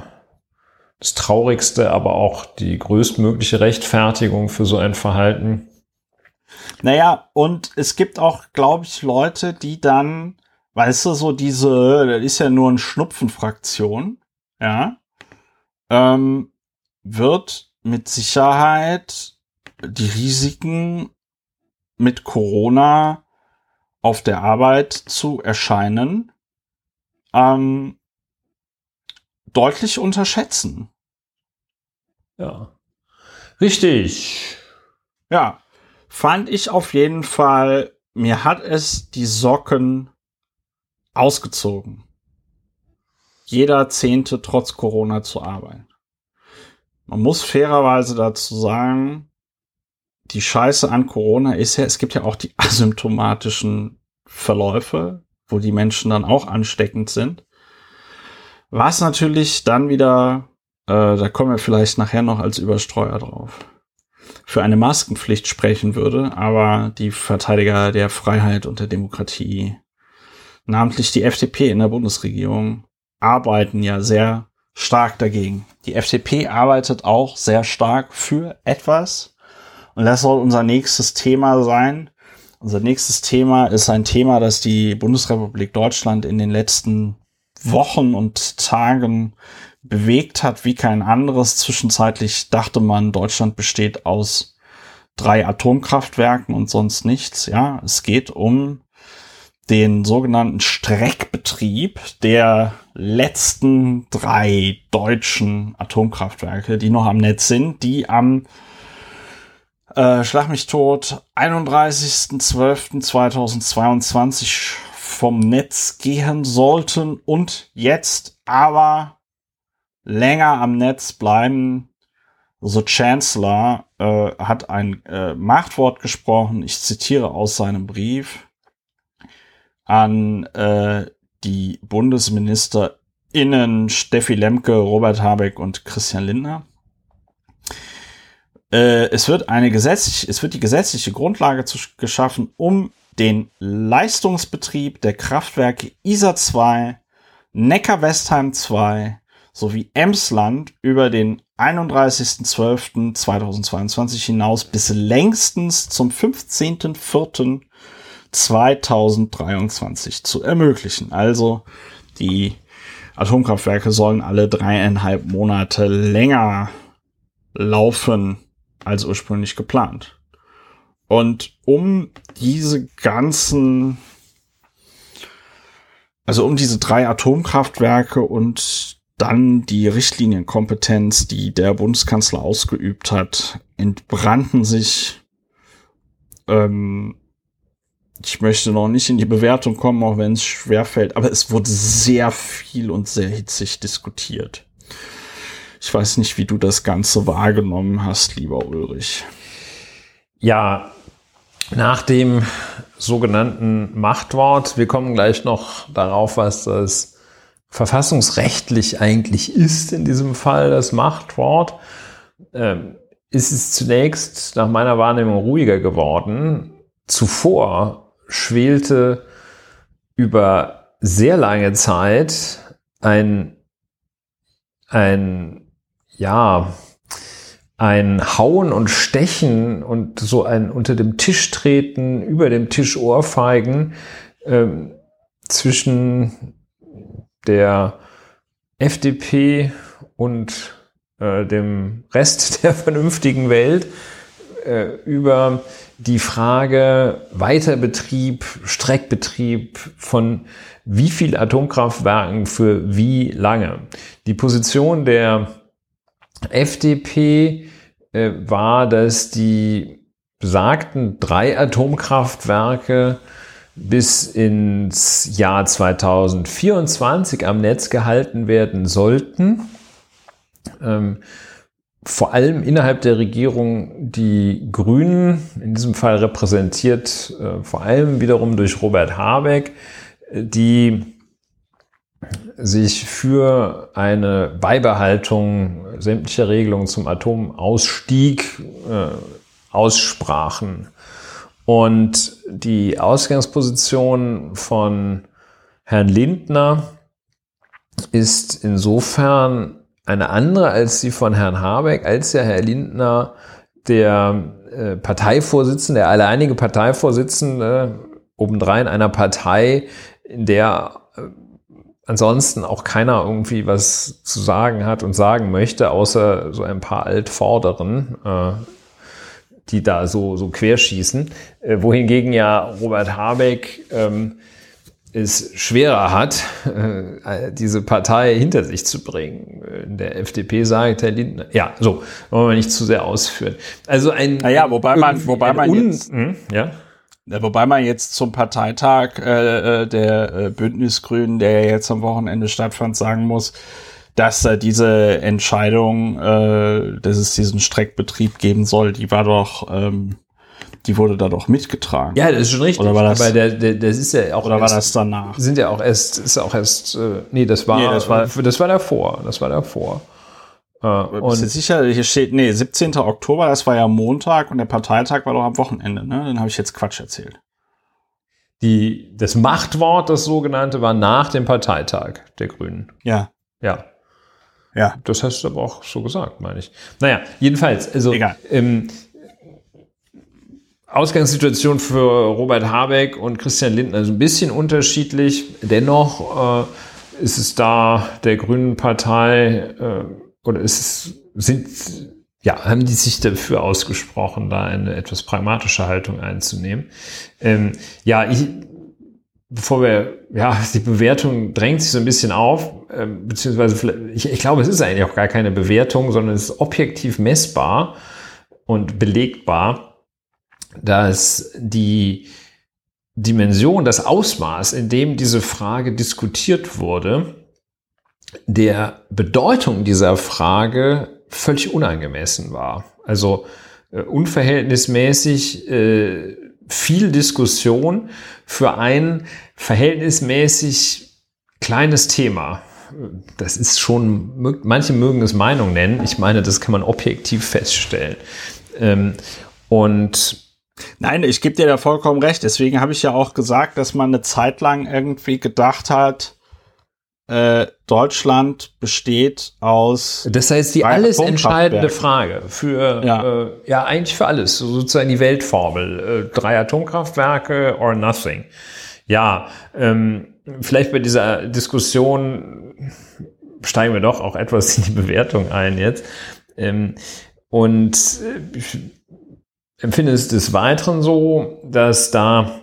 das Traurigste, aber auch die größtmögliche Rechtfertigung für so ein Verhalten. Naja, und es gibt auch, glaube ich, Leute, die dann, weißt du, so diese, das ist ja nur eine Schnupfenfraktion, ja, ähm, wird mit Sicherheit die Risiken mit Corona auf der Arbeit zu erscheinen, ähm, deutlich unterschätzen. Ja. Richtig. Ja. Fand ich auf jeden Fall, mir hat es die Socken ausgezogen jeder Zehnte trotz Corona zu arbeiten. Man muss fairerweise dazu sagen, die Scheiße an Corona ist ja, es gibt ja auch die asymptomatischen Verläufe, wo die Menschen dann auch ansteckend sind. Was natürlich dann wieder, äh, da kommen wir vielleicht nachher noch als Überstreuer drauf, für eine Maskenpflicht sprechen würde, aber die Verteidiger der Freiheit und der Demokratie, namentlich die FDP in der Bundesregierung, arbeiten ja sehr stark dagegen. Die FDP arbeitet auch sehr stark für etwas. Und das soll unser nächstes Thema sein. Unser nächstes Thema ist ein Thema, das die Bundesrepublik Deutschland in den letzten Wochen und Tagen bewegt hat wie kein anderes. Zwischenzeitlich dachte man, Deutschland besteht aus drei Atomkraftwerken und sonst nichts. Ja, es geht um den sogenannten Streckbetrieb der letzten drei deutschen Atomkraftwerke, die noch am Netz sind, die am äh, Schlag mich tot 31.12.2022 vom Netz gehen sollten und jetzt aber länger am Netz bleiben. The Chancellor äh, hat ein äh, Machtwort gesprochen. Ich zitiere aus seinem Brief an äh, die BundesministerInnen Steffi Lemke, Robert Habeck und Christian Lindner. Äh, es wird eine gesetzlich, es wird die gesetzliche Grundlage zu, geschaffen, um den Leistungsbetrieb der Kraftwerke ISA 2, Neckar-Westheim 2 sowie Emsland über den 31.12.2022 hinaus bis längstens zum 15.04. 2023 zu ermöglichen. Also die Atomkraftwerke sollen alle dreieinhalb Monate länger laufen als ursprünglich geplant. Und um diese ganzen, also um diese drei Atomkraftwerke und dann die Richtlinienkompetenz, die der Bundeskanzler ausgeübt hat, entbrannten sich ähm, ich möchte noch nicht in die Bewertung kommen, auch wenn es schwerfällt, aber es wurde sehr viel und sehr hitzig diskutiert. Ich weiß nicht, wie du das Ganze wahrgenommen hast, lieber Ulrich. Ja, nach dem sogenannten Machtwort, wir kommen gleich noch darauf, was das verfassungsrechtlich eigentlich ist in diesem Fall, das Machtwort, ähm, ist es zunächst nach meiner Wahrnehmung ruhiger geworden. Zuvor schwelte über sehr lange Zeit ein, ein, ja, ein Hauen und Stechen und so ein unter dem Tisch treten, über dem Tisch Ohrfeigen ähm, zwischen der FDP und äh, dem Rest der vernünftigen Welt äh, über die Frage Weiterbetrieb, Streckbetrieb von wie viel Atomkraftwerken für wie lange. Die Position der FDP äh, war, dass die besagten drei Atomkraftwerke bis ins Jahr 2024 am Netz gehalten werden sollten. Ähm, vor allem innerhalb der Regierung die Grünen, in diesem Fall repräsentiert äh, vor allem wiederum durch Robert Habeck, die sich für eine Beibehaltung sämtlicher Regelungen zum Atomausstieg äh, aussprachen. Und die Ausgangsposition von Herrn Lindner ist insofern eine andere als die von Herrn Habeck, als ja Herr Lindner der äh, Parteivorsitzende, der alleinige Parteivorsitzende obendrein einer Partei, in der äh, ansonsten auch keiner irgendwie was zu sagen hat und sagen möchte, außer so ein paar Altvorderen, äh, die da so, so querschießen. Äh, wohingegen ja Robert Habeck ähm, es schwerer hat, äh, diese Partei hinter sich zu bringen. In der FDP sagt Herr Lindner, ja, so, wollen wir nicht zu sehr ausführen. Also ein, naja, wobei man, wobei man jetzt, hm, ja? Wobei man jetzt zum Parteitag äh, äh, der äh, Bündnisgrünen, der ja jetzt am Wochenende stattfand, sagen muss, dass äh, diese Entscheidung, äh, dass es diesen Streckbetrieb geben soll, die war doch, ähm, die wurde da doch mitgetragen. Ja, das ist schon richtig. Oder war das, aber der, der, das ist ja auch. Oder war das danach? Sind ja auch erst, ist auch erst, äh, nee, das war, nee, das war, das war davor, das war davor. Äh, Bist du sicher? Hier steht, nee, 17. Oktober, das war ja Montag und der Parteitag war doch am Wochenende, ne? Dann habe ich jetzt Quatsch erzählt. Die, das Machtwort, das sogenannte, war nach dem Parteitag der Grünen. Ja. Ja. Ja. Das hast du aber auch so gesagt, meine ich. Naja, jedenfalls, also Egal. Ähm, Ausgangssituation für Robert Habeck und Christian Lindner ist ein bisschen unterschiedlich. Dennoch äh, ist es da der Grünen Partei äh, oder ist es, sind, ja, haben die sich dafür ausgesprochen, da eine etwas pragmatische Haltung einzunehmen. Ähm, ja, ich, bevor wir, ja, die Bewertung drängt sich so ein bisschen auf, ähm, beziehungsweise ich, ich glaube, es ist eigentlich auch gar keine Bewertung, sondern es ist objektiv messbar und belegbar, dass die Dimension, das Ausmaß, in dem diese Frage diskutiert wurde, der Bedeutung dieser Frage völlig unangemessen war. Also äh, unverhältnismäßig äh, viel Diskussion für ein verhältnismäßig kleines Thema. Das ist schon, manche mögen es Meinung nennen. Ich meine, das kann man objektiv feststellen. Ähm, und Nein, ich gebe dir da vollkommen recht. Deswegen habe ich ja auch gesagt, dass man eine Zeit lang irgendwie gedacht hat, äh, Deutschland besteht aus. Das heißt, die alles entscheidende Frage für, ja. Äh, ja, eigentlich für alles, sozusagen die Weltformel. Äh, drei Atomkraftwerke or nothing. Ja, ähm, vielleicht bei dieser Diskussion steigen wir doch auch etwas in die Bewertung ein jetzt. Ähm, und äh, ich empfinde es des Weiteren so, dass da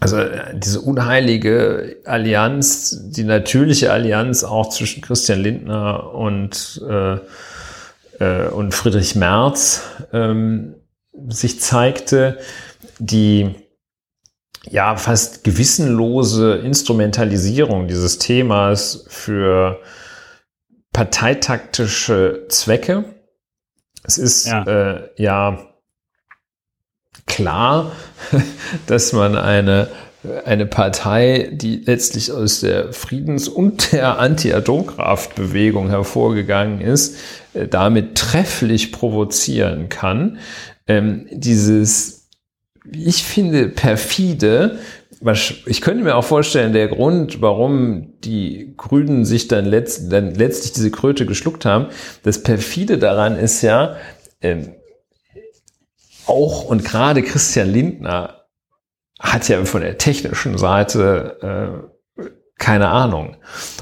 also äh, diese unheilige Allianz, die natürliche Allianz auch zwischen Christian Lindner und, äh, äh, und Friedrich Merz ähm, sich zeigte, die ja, fast gewissenlose Instrumentalisierung dieses Themas für parteitaktische Zwecke. Es ist ja, äh, ja klar, dass man eine, eine Partei, die letztlich aus der Friedens- und der Anti-Atomkraftbewegung hervorgegangen ist, äh, damit trefflich provozieren kann. Ähm, dieses, ich finde, perfide, ich könnte mir auch vorstellen, der Grund, warum die Grünen sich dann, letzt, dann letztlich diese Kröte geschluckt haben, das perfide daran ist ja, ähm, auch und gerade Christian Lindner hat ja von der technischen Seite äh, keine Ahnung.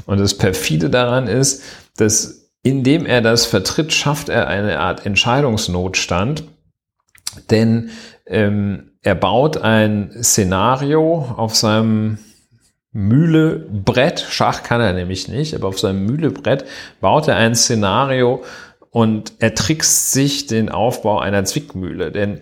Und das perfide daran ist, dass indem er das vertritt, schafft er eine Art Entscheidungsnotstand, denn ähm, er baut ein Szenario auf seinem Mühlebrett, Schach kann er nämlich nicht, aber auf seinem Mühlebrett baut er ein Szenario, und er trickst sich den Aufbau einer Zwickmühle. Denn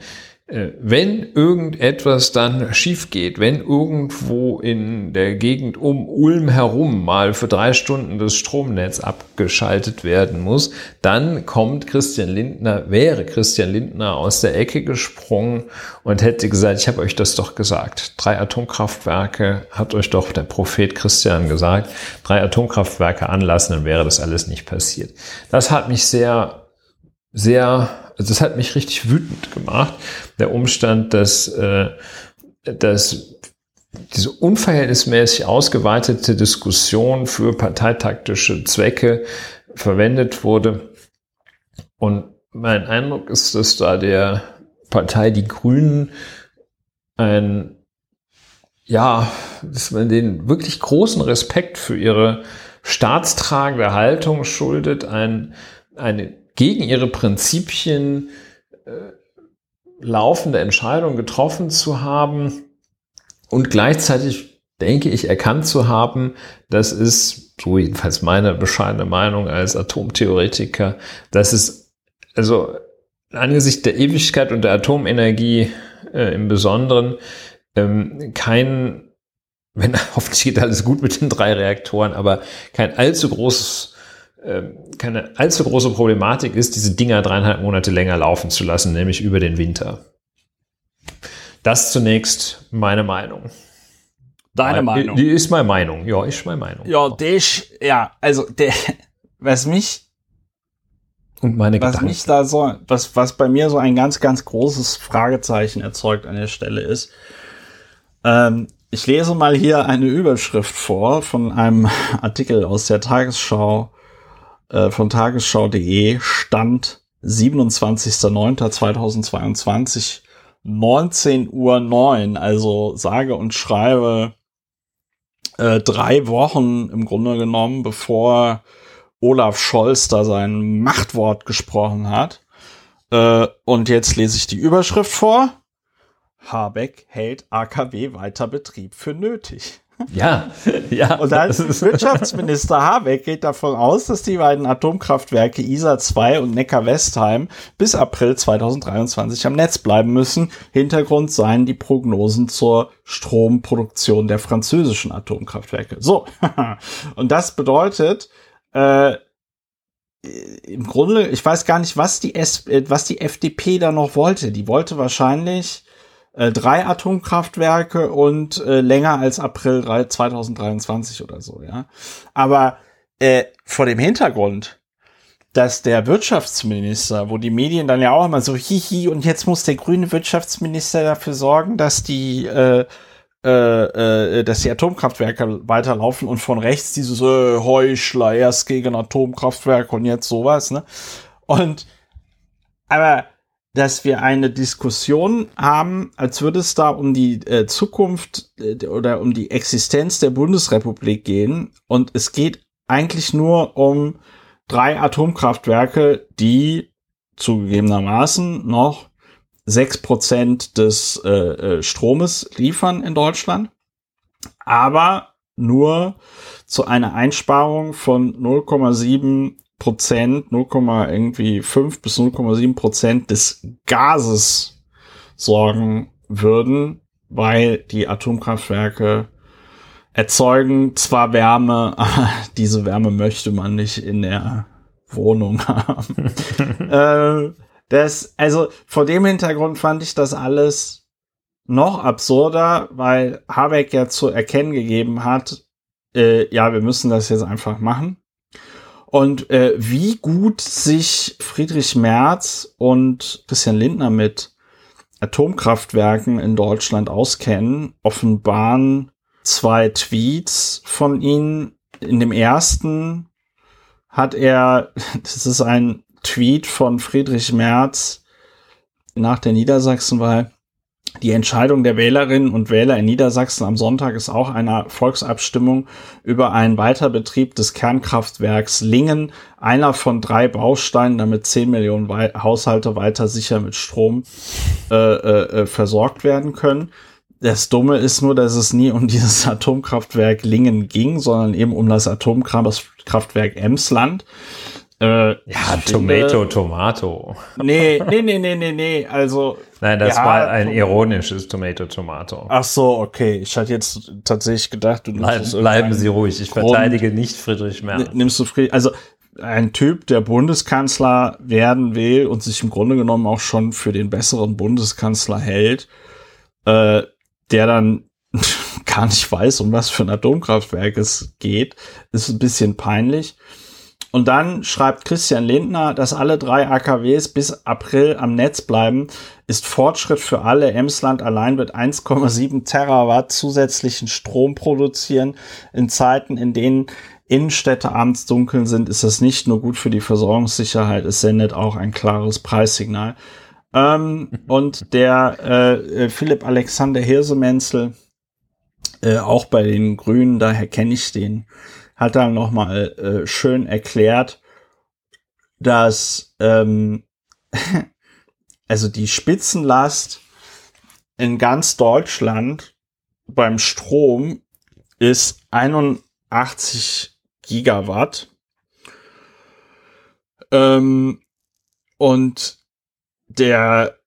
wenn irgendetwas dann schief geht, wenn irgendwo in der Gegend um Ulm herum mal für drei Stunden das Stromnetz abgeschaltet werden muss, dann kommt Christian Lindner, wäre Christian Lindner aus der Ecke gesprungen und hätte gesagt, ich habe euch das doch gesagt. Drei Atomkraftwerke hat euch doch der Prophet Christian gesagt, drei Atomkraftwerke anlassen, dann wäre das alles nicht passiert. Das hat mich sehr, sehr also das hat mich richtig wütend gemacht, der Umstand, dass, äh, dass diese unverhältnismäßig ausgeweitete Diskussion für parteitaktische Zwecke verwendet wurde. Und mein Eindruck ist, dass da der Partei Die Grünen ein, ja, dass man den wirklich großen Respekt für ihre staatstragende Haltung schuldet, ein, eine gegen ihre Prinzipien äh, laufende Entscheidung getroffen zu haben und gleichzeitig denke ich erkannt zu haben, das ist, so jedenfalls meine bescheidene Meinung als Atomtheoretiker, dass es also angesichts der Ewigkeit und der Atomenergie äh, im Besonderen ähm, kein, wenn hoffentlich geht alles gut mit den drei Reaktoren, aber kein allzu großes keine allzu große Problematik ist, diese Dinger dreieinhalb Monate länger laufen zu lassen, nämlich über den Winter. Das zunächst meine Meinung. Deine Meinung? Die ist meine Meinung. Ja, ist meine Meinung. Ja, der, ja, also der, was mich und meine was Gedanken. mich da so, was, was bei mir so ein ganz, ganz großes Fragezeichen erzeugt an der Stelle ist, ähm, ich lese mal hier eine Überschrift vor von einem Artikel aus der Tagesschau äh, von tagesschau.de Stand 27.09.2022 19 Uhr 9, also sage und schreibe äh, drei Wochen im Grunde genommen, bevor Olaf Scholz da sein Machtwort gesprochen hat. Äh, und jetzt lese ich die Überschrift vor. Habeck hält AKW weiter Betrieb für nötig. Ja, ja. Und dann Wirtschaftsminister Habeck geht davon aus, dass die beiden Atomkraftwerke ISA 2 und Neckar-Westheim bis April 2023 am Netz bleiben müssen. Hintergrund seien die Prognosen zur Stromproduktion der französischen Atomkraftwerke. So. und das bedeutet, äh, im Grunde, ich weiß gar nicht, was die, S äh, was die FDP da noch wollte. Die wollte wahrscheinlich äh, drei Atomkraftwerke und äh, länger als April 2023 oder so, ja. Aber äh, vor dem Hintergrund, dass der Wirtschaftsminister, wo die Medien dann ja auch immer so hihi und jetzt muss der grüne Wirtschaftsminister dafür sorgen, dass die äh, äh, äh, dass die Atomkraftwerke weiterlaufen und von rechts dieses äh, Heuchler erst gegen Atomkraftwerke und jetzt sowas, ne? Und aber dass wir eine Diskussion haben, als würde es da um die äh, Zukunft äh, oder um die Existenz der Bundesrepublik gehen. Und es geht eigentlich nur um drei Atomkraftwerke, die zugegebenermaßen noch sechs Prozent des äh, äh Stromes liefern in Deutschland, aber nur zu einer Einsparung von 0,7 Prozent, 0, irgendwie 5 bis 0,7 Prozent des Gases sorgen würden, weil die Atomkraftwerke erzeugen zwar Wärme, aber diese Wärme möchte man nicht in der Wohnung haben. äh, das, also vor dem Hintergrund fand ich das alles noch absurder, weil Habeck ja zu erkennen gegeben hat, äh, ja, wir müssen das jetzt einfach machen. Und äh, wie gut sich Friedrich Merz und Christian Lindner mit Atomkraftwerken in Deutschland auskennen, offenbaren zwei Tweets von ihnen. In dem ersten hat er, das ist ein Tweet von Friedrich Merz nach der Niedersachsenwahl, die Entscheidung der Wählerinnen und Wähler in Niedersachsen am Sonntag ist auch eine Volksabstimmung über einen Weiterbetrieb des Kernkraftwerks Lingen, einer von drei Bausteinen, damit 10 Millionen Wei Haushalte weiter sicher mit Strom äh, äh, äh, versorgt werden können. Das Dumme ist nur, dass es nie um dieses Atomkraftwerk Lingen ging, sondern eben um das Atomkraftwerk Emsland. Äh, ja, Tomato, Tomato. Nee, nee, nee, nee, nee, nee. Also. Nein, das ja, war ein ironisches Tomato, Tomato. Ach so, okay. Ich hatte jetzt tatsächlich gedacht, du nimmst Bleib, Bleiben Sie ruhig. Ich Grund, verteidige nicht Friedrich Merz. Nimmst du Friedrich, also ein Typ, der Bundeskanzler werden will und sich im Grunde genommen auch schon für den besseren Bundeskanzler hält, äh, der dann gar nicht weiß, um was für ein Atomkraftwerk es geht, ist ein bisschen peinlich. Und dann schreibt Christian Lindner, dass alle drei AKWs bis April am Netz bleiben, ist Fortschritt für alle. Emsland allein wird 1,7 Terawatt zusätzlichen Strom produzieren. In Zeiten, in denen Innenstädte abends dunkel sind, ist das nicht nur gut für die Versorgungssicherheit, es sendet auch ein klares Preissignal. Ähm, und der äh, äh, Philipp Alexander Hirsemenzel, äh, auch bei den Grünen, daher kenne ich den, hat dann nochmal äh, schön erklärt, dass ähm, also die Spitzenlast in ganz Deutschland beim Strom ist 81 Gigawatt. Ähm, und der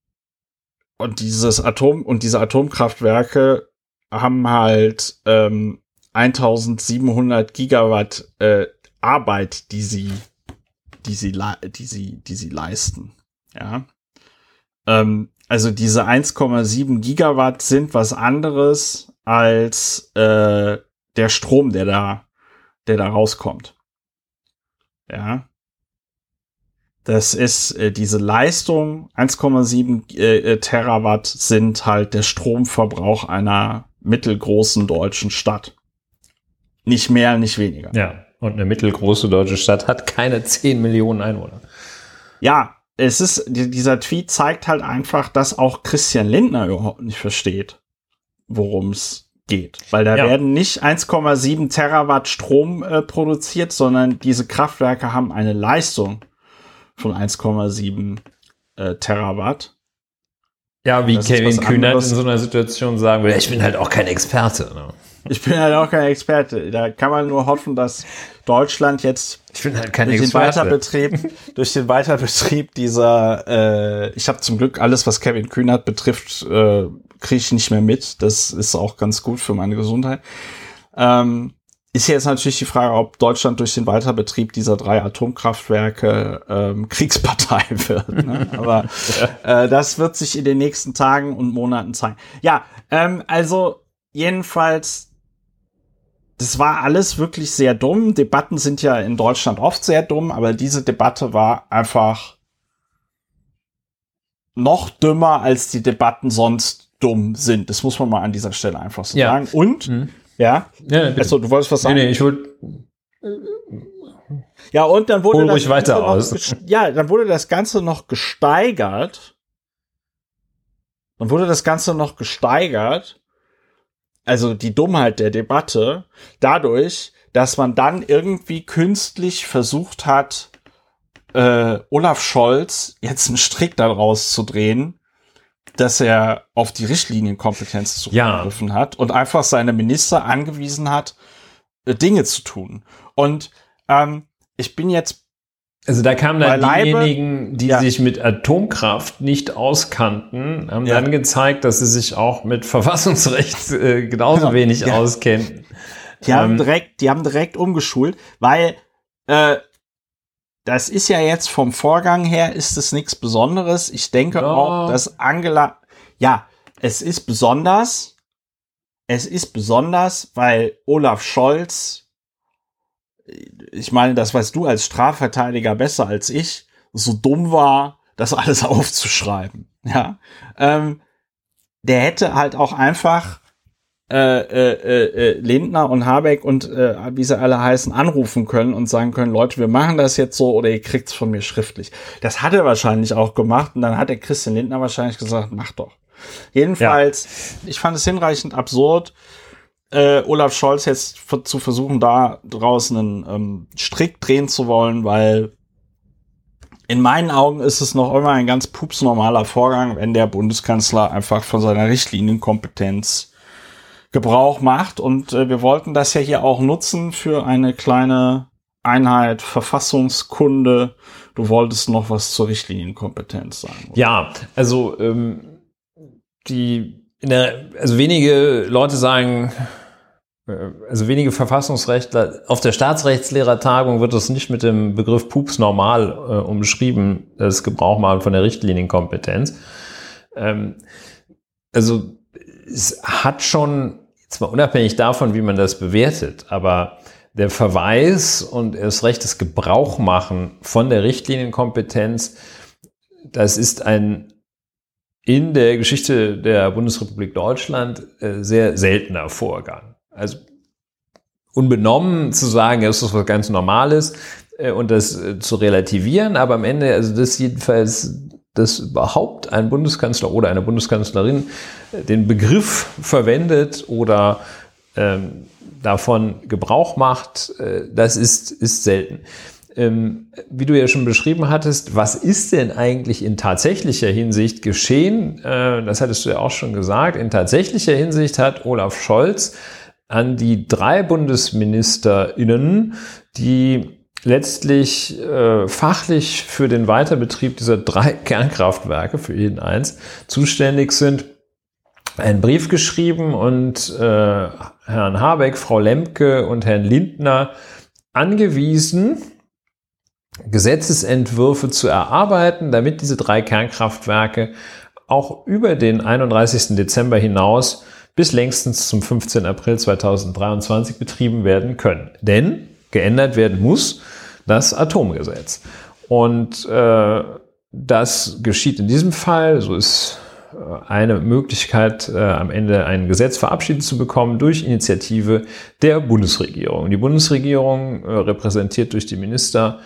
und dieses Atom und diese Atomkraftwerke haben halt ähm, 1700 Gigawatt äh, Arbeit, die sie, die sie, die sie, die sie leisten. Ja. Ähm, also diese 1,7 Gigawatt sind was anderes als äh, der Strom, der da, der da rauskommt. Ja. Das ist äh, diese Leistung, 1,7 äh, Terawatt sind halt der Stromverbrauch einer mittelgroßen deutschen Stadt. Nicht mehr, nicht weniger. Ja, und eine mittelgroße deutsche Stadt hat keine 10 Millionen Einwohner. Ja, es ist, dieser Tweet zeigt halt einfach, dass auch Christian Lindner überhaupt nicht versteht, worum es geht. Weil da ja. werden nicht 1,7 Terawatt Strom äh, produziert, sondern diese Kraftwerke haben eine Leistung von 1,7 äh, Terawatt. Ja, wie Kevin Kühnert in so einer Situation sagen würde, ich bin halt auch kein Experte. Ne? Ich bin halt auch kein Experte. Da kann man nur hoffen, dass Deutschland jetzt halt durch den Weiterbetrieb, durch den Weiterbetrieb dieser, äh, ich habe zum Glück alles, was Kevin Kühnert betrifft, äh, kriege ich nicht mehr mit. Das ist auch ganz gut für meine Gesundheit. Ähm, ist jetzt natürlich die Frage, ob Deutschland durch den Weiterbetrieb dieser drei Atomkraftwerke ähm, Kriegspartei wird. Ne? Aber äh, das wird sich in den nächsten Tagen und Monaten zeigen. Ja, ähm, also jedenfalls das war alles wirklich sehr dumm. Debatten sind ja in Deutschland oft sehr dumm, aber diese Debatte war einfach noch dümmer, als die Debatten sonst dumm sind. Das muss man mal an dieser Stelle einfach so ja. sagen. Und, mhm. ja, ja also du wolltest was sagen? Nee, nee, ich wollte ja, und dann wurde das weiter aus. ja, dann wurde das Ganze noch gesteigert. Dann wurde das Ganze noch gesteigert also die Dummheit der Debatte, dadurch, dass man dann irgendwie künstlich versucht hat, äh, Olaf Scholz jetzt einen Strick daraus zu drehen, dass er auf die Richtlinienkompetenz zugegriffen ja. hat und einfach seine Minister angewiesen hat, äh, Dinge zu tun. Und ähm, ich bin jetzt Also da kamen dann Beileibe- diejenigen, die Ja. sich mit Atomkraft nicht auskannten, haben Ja. dann gezeigt, dass sie sich auch mit Verfassungsrecht äh, genauso Genau. wenig Ja. auskennen. Die haben Ähm, direkt, die haben direkt umgeschult, weil äh, das ist ja jetzt vom Vorgang her ist es nichts Besonderes. Ich denke auch, dass Angela, ja, es ist besonders. Es ist besonders, weil Olaf Scholz, ich meine, das weißt du als Strafverteidiger besser als ich, so dumm war, das alles aufzuschreiben. Ja, ähm, der hätte halt auch einfach äh, äh, äh, äh, Lindner und Habeck und äh, wie sie alle heißen, anrufen können und sagen können, Leute, wir machen das jetzt so oder ihr kriegt's von mir schriftlich. Das hat er wahrscheinlich auch gemacht und dann hat der Christian Lindner wahrscheinlich gesagt, mach doch. Jedenfalls, ich fand es hinreichend absurd, äh, Olaf Scholz jetzt zu versuchen, da draußen einen ähm, Strick drehen zu wollen, weil in meinen Augen ist es noch immer ein ganz pupsnormaler Vorgang, wenn der Bundeskanzler einfach von seiner Richtlinienkompetenz Gebrauch macht. Und äh, wir wollten das ja hier auch nutzen für eine kleine Einheit Verfassungskunde. Du wolltest noch was zur Richtlinienkompetenz sagen. oder? Ja, also ähm, die in der, also wenige Leute sagen, also wenige Verfassungsrechtler, auf der Staatsrechtslehrertagung wird das nicht mit dem Begriff Pups normal äh, umschrieben, das Gebrauch machen von der Richtlinienkompetenz. Ähm, also es hat schon, zwar unabhängig davon, wie man das bewertet, aber der Verweis und erst recht das Gebrauch machen von der Richtlinienkompetenz, das ist ein in der Geschichte der Bundesrepublik Deutschland äh, sehr seltener Vorgang. Also unbenommen zu sagen, ja, ist was ganz Normales äh, und das äh, zu relativieren, aber am Ende, also das jedenfalls, dass überhaupt ein Bundeskanzler oder eine Bundeskanzlerin äh, den Begriff verwendet oder ähm, davon Gebrauch macht, äh, das ist, ist selten. Ähm, wie du ja schon beschrieben hattest, was ist denn eigentlich in tatsächlicher Hinsicht geschehen? Das hattest du ja auch schon gesagt. In tatsächlicher Hinsicht hat Olaf Scholz an die drei BundesministerInnen, die letztlich äh, fachlich für den Weiterbetrieb dieser drei Kernkraftwerke, für jeden eins, zuständig sind, einen Brief geschrieben und äh, Herrn Habeck, Frau Lemke und Herrn Lindner angewiesen, Gesetzesentwürfe zu erarbeiten, damit diese drei Kernkraftwerke auch über den 31. Dezember hinaus bis längstens zum 15. April 2023 betrieben werden können. Denn geändert werden muss das Atomgesetz. Und äh, das geschieht in diesem Fall, so ist äh, eine Möglichkeit, äh, am Ende ein Gesetz verabschiedet zu bekommen durch Initiative der Bundesregierung. Die Bundesregierung, äh, repräsentiert durch die Minister,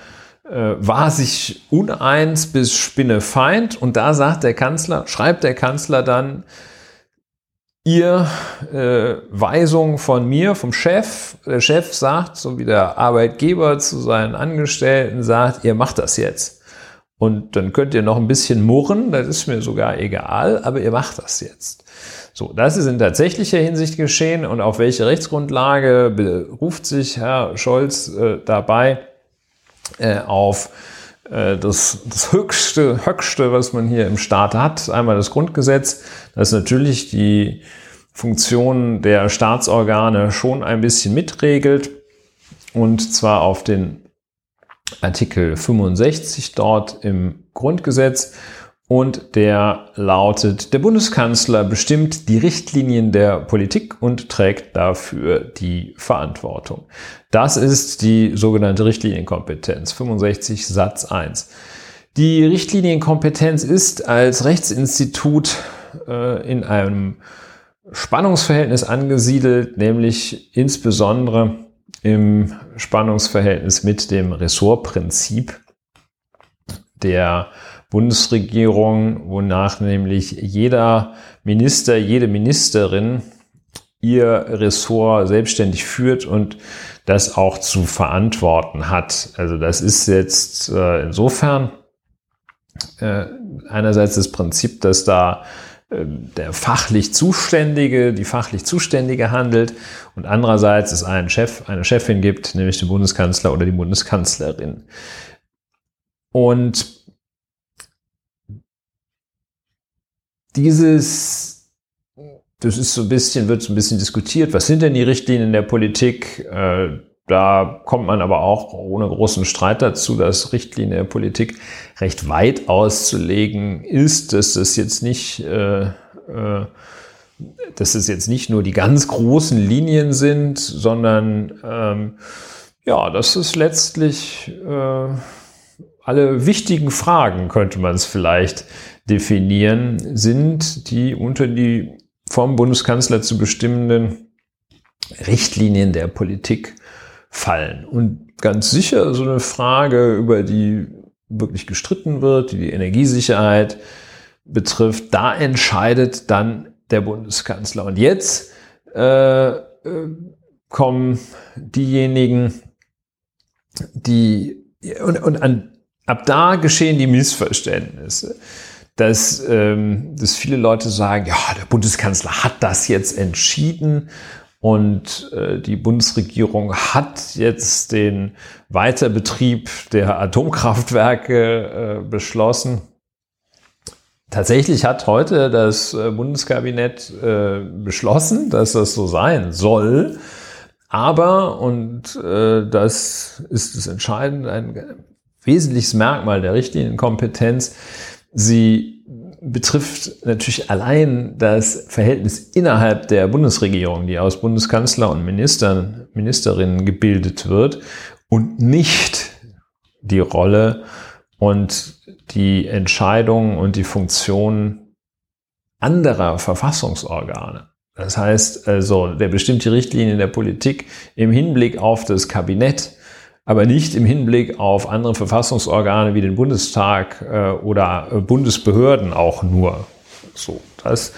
äh, war sich uneins bis Spinnefeind und da sagt der Kanzler, schreibt der Kanzler dann, ihr äh, Weisung von mir, vom Chef, der Chef sagt, so wie der Arbeitgeber zu seinen Angestellten sagt, ihr macht das jetzt. Und dann könnt ihr noch ein bisschen murren, das ist mir sogar egal, aber ihr macht das jetzt. So, das ist in tatsächlicher Hinsicht geschehen und auf welche Rechtsgrundlage beruft sich Herr Scholz äh, dabei äh, auf das, das höchste, höchste, was man hier im Staat hat, einmal das Grundgesetz, das natürlich die Funktionen der Staatsorgane schon ein bisschen mitregelt und zwar auf den Artikel 65 dort im Grundgesetz und der lautet, der Bundeskanzler bestimmt die Richtlinien der Politik und trägt dafür die Verantwortung. Das ist die sogenannte Richtlinienkompetenz, 65 Satz 1. Die Richtlinienkompetenz ist als Rechtsinstitut äh, in einem Spannungsverhältnis angesiedelt, nämlich insbesondere im Spannungsverhältnis mit dem Ressortprinzip der Bundesregierung, wonach nämlich jeder Minister, jede Ministerin ihr Ressort selbstständig führt und das auch zu verantworten hat. Also das ist jetzt äh, insofern äh, einerseits das Prinzip, dass da äh, der fachlich Zuständige, die fachlich Zuständige handelt und andererseits es einen Chef, eine Chefin gibt, nämlich den Bundeskanzler oder die Bundeskanzlerin. Und dieses, das ist so ein bisschen, wird so ein bisschen diskutiert, was sind denn die Richtlinien der Politik? Äh, da kommt man aber auch ohne großen Streit dazu, dass Richtlinie der Politik recht weit auszulegen ist, dass das jetzt nicht, äh, äh, dass es jetzt nicht nur die ganz großen Linien sind, sondern ähm, ja, das ist letztlich äh, alle wichtigen Fragen, könnte man es vielleicht definieren, sind die unter die vom Bundeskanzler zu bestimmenden Richtlinien der Politik fallen. Und ganz sicher so eine Frage, über die wirklich gestritten wird, die die Energiesicherheit betrifft, da entscheidet dann der Bundeskanzler. Und jetzt äh, äh kommen diejenigen, die und, und an, ab da geschehen die Missverständnisse, dass, ähm, dass viele Leute sagen, ja, der Bundeskanzler hat das jetzt entschieden und äh, die Bundesregierung hat jetzt den Weiterbetrieb der Atomkraftwerke äh, beschlossen. Tatsächlich hat heute das äh, Bundeskabinett äh, beschlossen, dass das so sein soll. Aber, und äh, das ist das Entscheidende, ein wesentliches Merkmal der Richtlinienkompetenz, sie betrifft natürlich allein das Verhältnis innerhalb der Bundesregierung, die aus Bundeskanzler und Ministern, Ministerinnen gebildet wird und nicht die Rolle und die Entscheidungen und die Funktionen anderer Verfassungsorgane. Das heißt also, der bestimmt die Richtlinien der Politik im Hinblick auf das Kabinett, aber nicht im Hinblick auf andere Verfassungsorgane wie den Bundestag äh, oder äh, Bundesbehörden auch nur. So, das,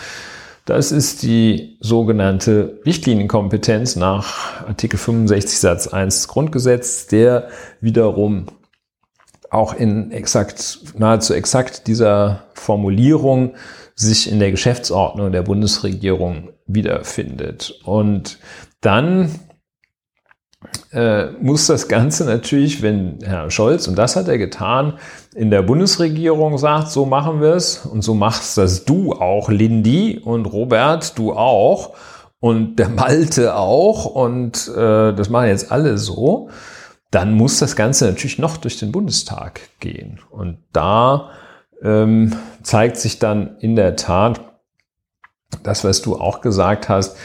das ist die sogenannte Richtlinienkompetenz nach Artikel 65 Satz 1 des Grundgesetzes, der wiederum auch in exakt, nahezu exakt dieser Formulierung sich in der Geschäftsordnung der Bundesregierung wiederfindet. Und dann äh, muss das Ganze natürlich, wenn Herr Scholz, und das hat er getan, in der Bundesregierung sagt, so machen wir es und so machst das du auch, Lindy und Robert, du auch und der Malte auch und äh, das machen jetzt alle so, dann muss das Ganze natürlich noch durch den Bundestag gehen. Und da ähm, zeigt sich dann in der Tat, das, was du auch gesagt hast,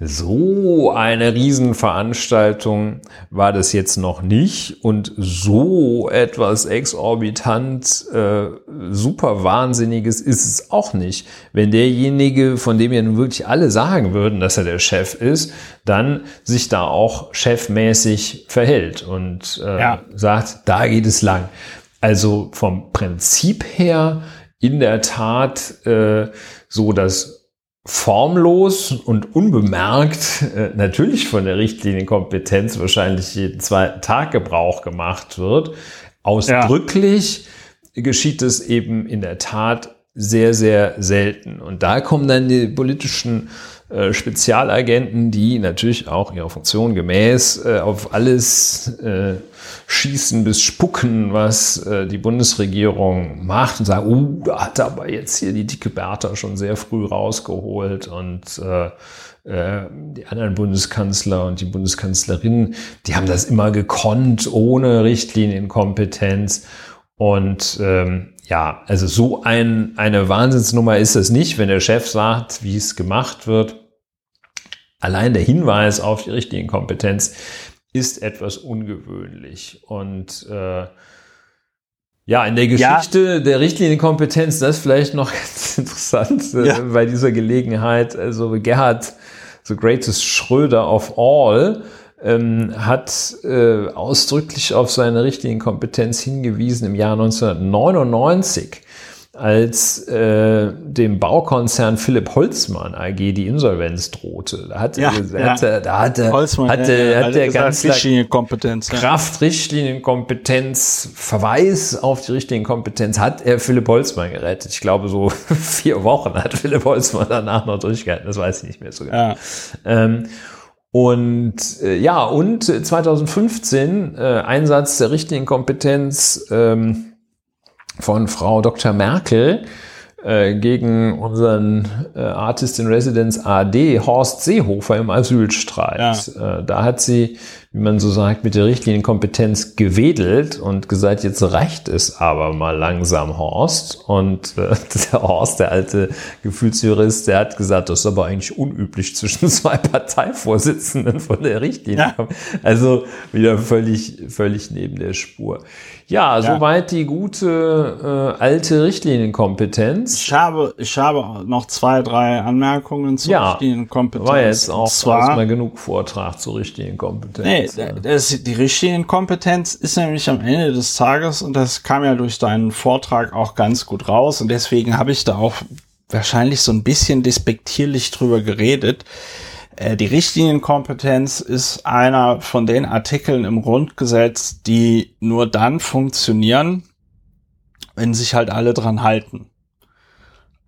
so eine Riesenveranstaltung war das jetzt noch nicht und so etwas exorbitant äh, super Wahnsinniges ist es auch nicht. Wenn derjenige, von dem ja nun wirklich alle sagen würden, dass er der Chef ist, dann sich da auch chefmäßig verhält und äh, ja. sagt, da geht es lang. Also vom Prinzip her in der Tat äh, so, dass formlos und unbemerkt äh, natürlich von der Richtlinienkompetenz wahrscheinlich jeden zweiten Tag Gebrauch gemacht wird. Ausdrücklich ja. geschieht es eben in der Tat sehr, sehr selten. Und da kommen dann die politischen äh, Spezialagenten, die natürlich auch ihrer Funktion gemäß äh, auf alles äh, schießen bis spucken, was äh, die Bundesregierung macht und sagen, uh, da hat aber jetzt hier die dicke Bertha schon sehr früh rausgeholt und äh, äh, die anderen Bundeskanzler und die Bundeskanzlerin, die haben das immer gekonnt, ohne Richtlinienkompetenz. Und ähm, ja, also so ein, eine Wahnsinnsnummer ist es nicht, wenn der Chef sagt, wie es gemacht wird. Allein der Hinweis auf die Richtlinienkompetenz ist etwas ungewöhnlich. Und äh, ja, in der Geschichte ja. der Richtlinienkompetenz, das ist vielleicht noch ganz interessant äh, ja. bei dieser Gelegenheit. Also Gerhard, the greatest Schröder of all, ähm, hat äh, ausdrücklich auf seine Richtlinienkompetenz hingewiesen im Jahr 1999 als äh, dem Baukonzern Philipp Holzmann AG die Insolvenz drohte. Da hat, ja, ja. Hatte, da Holzmann, hatte, ja, ja, hat der ganz Richtlinienkompetenz, Kraft, Richtlinienkompetenz, Verweis auf die Richtlinienkompetenz hat er Philipp Holzmann gerettet. Ich glaube, so vier Wochen hat Philipp Holzmann danach noch durchgehalten. Das weiß ich nicht mehr so genau. Ähm, und äh, ja, und 2015 äh, Einsatz der Richtlinienkompetenz ähm, von Frau Dr. Merkel äh, gegen unseren äh, Artist in Residence AD Horst Seehofer im Asylstreit. Ja. Äh, da hat sie, wie man so sagt, mit der Richtlinienkompetenz gewedelt und gesagt, jetzt reicht es aber mal langsam, Horst. Und äh, der Horst, der alte Gefühlsjurist, der hat gesagt, das ist aber eigentlich unüblich zwischen zwei Parteivorsitzenden von der Richtlinie. Ja. Also wieder völlig, völlig neben der Spur. Ja, ja. soweit die gute äh, alte Richtlinienkompetenz. Ich habe, ich habe noch zwei, drei Anmerkungen zur ja, Richtlinienkompetenz. War jetzt auch zwar, mal genug Vortrag zur Richtlinienkompetenz. Nee, das, die Richtlinienkompetenz ist nämlich am Ende des Tages, und das kam ja durch deinen Vortrag auch ganz gut raus, und deswegen habe ich da auch wahrscheinlich so ein bisschen despektierlich drüber geredet die Richtlinienkompetenz ist einer von den Artikeln im Grundgesetz, die nur dann funktionieren, wenn sich halt alle dran halten.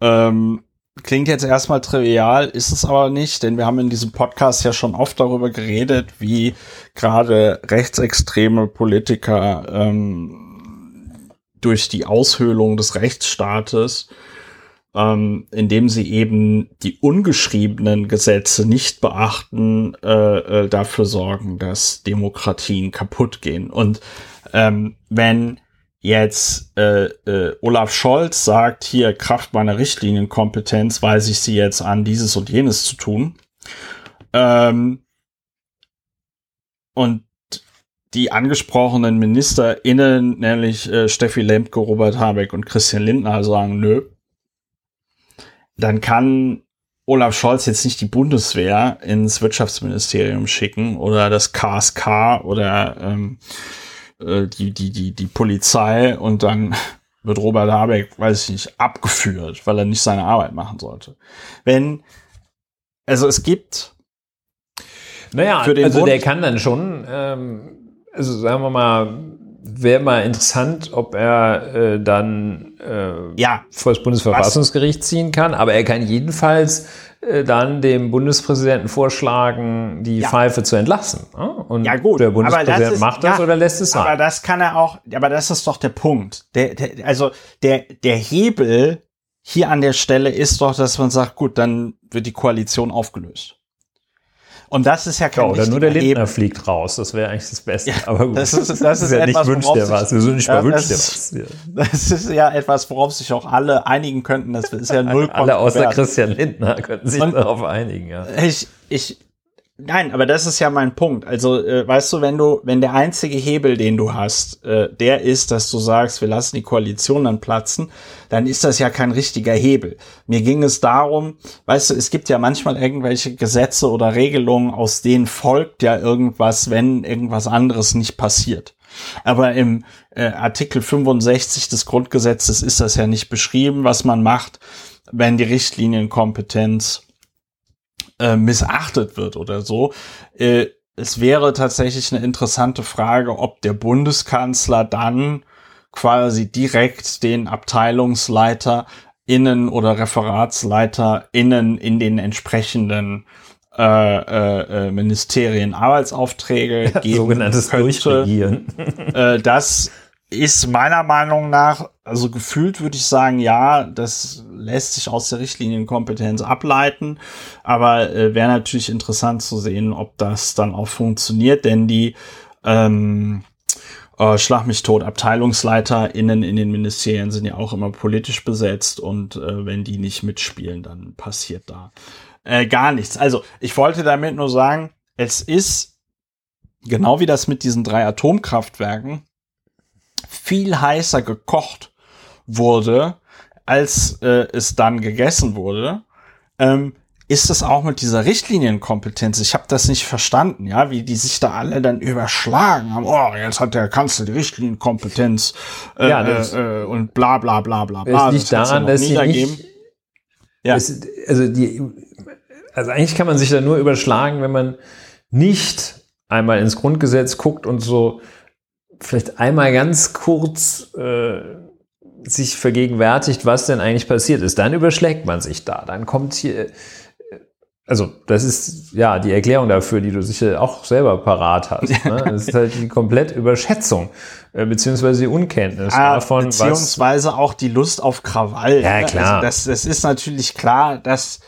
Ähm, klingt jetzt erstmal trivial, ist es aber nicht, denn wir haben in diesem Podcast ja schon oft darüber geredet, wie gerade rechtsextreme Politiker ähm, durch die Aushöhlung des Rechtsstaates ähm, indem sie eben die ungeschriebenen Gesetze nicht beachten, äh, äh, dafür sorgen, dass Demokratien kaputt gehen. Und ähm, wenn jetzt äh, äh, Olaf Scholz sagt, hier Kraft meiner Richtlinienkompetenz weise ich sie jetzt an, dieses und jenes zu tun. Ähm, und die angesprochenen MinisterInnen, nämlich äh, Steffi Lemke, Robert Habeck und Christian Lindner, sagen, nö, dann kann Olaf Scholz jetzt nicht die Bundeswehr ins Wirtschaftsministerium schicken oder das KSK oder ähm, äh, die, die, die, die Polizei und dann wird Robert Habeck, weiß ich nicht, abgeführt, weil er nicht seine Arbeit machen sollte. Wenn, also es gibt. Naja, für den also Bund der kann dann schon, ähm, also sagen wir mal, wäre mal interessant, ob er äh, dann äh, ja, vor das Bundesverfassungsgericht was? ziehen kann. Aber er kann jedenfalls äh, dann dem Bundespräsidenten vorschlagen, die ja. Pfeife zu entlassen. Ne? Und ja, gut. der Bundespräsident das ist, macht das ja, oder lässt es sein. Aber das kann er auch, aber das ist doch der Punkt. Der, der, also der, der Hebel hier an der Stelle ist doch, dass man sagt, gut, dann wird die Koalition aufgelöst. Und das ist ja kein ja, Oder nur der Lindner Hebel. fliegt raus, das wäre eigentlich das Beste. Ja, Aber gut, das ist, das, das ist, ja etwas, nicht wünscht der was. Wir sind nicht mal wünscht der was. Ja. Das ist ja etwas, worauf sich auch alle einigen könnten. Das ist ja null Alle außer Christian Lindner könnten sich Und darauf einigen, ja. Ich, ich, Nein, aber das ist ja mein Punkt. Also, äh, weißt du, wenn du, wenn der einzige Hebel, den du hast, äh, der ist, dass du sagst, wir lassen die Koalition dann platzen, dann ist das ja kein richtiger Hebel. Mir ging es darum, weißt du, es gibt ja manchmal irgendwelche Gesetze oder Regelungen, aus denen folgt ja irgendwas, wenn irgendwas anderes nicht passiert. Aber im äh, Artikel 65 des Grundgesetzes ist das ja nicht beschrieben, was man macht, wenn die Richtlinienkompetenz äh, missachtet wird oder so. Äh, es wäre tatsächlich eine interessante Frage, ob der Bundeskanzler dann quasi direkt den Abteilungsleiter innen oder Referatsleiter innen in den entsprechenden äh, äh, äh Ministerien Arbeitsaufträge geben sogenanntes könnte. Durchregieren. äh, das ist meiner Meinung nach, also gefühlt würde ich sagen, ja, das lässt sich aus der Richtlinienkompetenz ableiten, aber äh, wäre natürlich interessant zu sehen, ob das dann auch funktioniert, denn die ähm, äh, Schlag mich tot, AbteilungsleiterInnen in den Ministerien sind ja auch immer politisch besetzt und äh, wenn die nicht mitspielen, dann passiert da äh, gar nichts. Also ich wollte damit nur sagen, es ist genau wie das mit diesen drei Atomkraftwerken viel heißer gekocht wurde, als äh, es dann gegessen wurde, ähm, ist es auch mit dieser Richtlinienkompetenz. Ich habe das nicht verstanden, ja, wie die sich da alle dann überschlagen haben. Oh, jetzt hat der Kanzler die Richtlinienkompetenz äh, ja, das, äh, und bla bla bla bla bla. Es liegt das daran, dass sie nicht, ja. Es, also die, also eigentlich kann man sich da nur überschlagen, wenn man nicht einmal ins Grundgesetz guckt und so vielleicht einmal ganz kurz äh, sich vergegenwärtigt, was denn eigentlich passiert ist. Dann überschlägt man sich da. Dann kommt hier, also das ist ja die Erklärung dafür, die du sicher auch selber parat hast. Ne? Das ist halt die komplett Überschätzung äh, beziehungsweise die Unkenntnis Ah, davon, was beziehungsweise auch die Lust auf Krawall. Ja, ne? klar. Also das, das ist natürlich klar, dass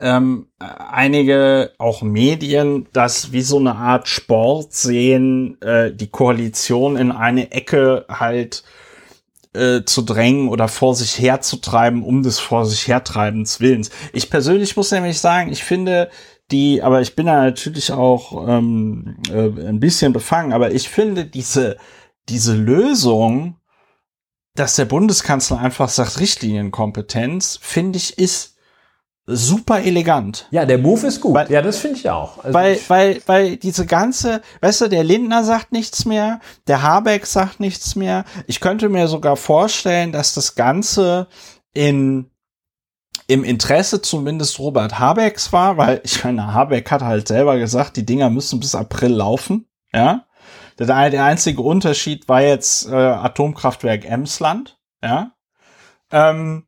ähm, einige auch Medien das wie so eine Art Sport sehen, äh, die Koalition in eine Ecke halt äh, zu drängen oder vor sich herzutreiben, um des vor sich hertreibens Willens. Ich persönlich muss nämlich sagen, ich finde die, aber ich bin da natürlich auch ähm, äh, ein bisschen befangen, aber ich finde diese, diese Lösung, dass der Bundeskanzler einfach sagt, Richtlinienkompetenz, finde ich, ist super elegant. ja, der Move ist gut. Weil- ja, das finde ich auch. Also Weil, ich, weil, weil diese ganze, weißt du, der Lindner sagt nichts mehr, der Habeck sagt nichts mehr. Ich könnte mir sogar vorstellen, dass das Ganze in, im Interesse zumindest Robert Habecks war, weil ich meine, Habeck hat halt selber gesagt, die Dinger müssen bis April laufen, ja. Der, der einzige Unterschied war jetzt äh, Atomkraftwerk Emsland, ja. Ähm,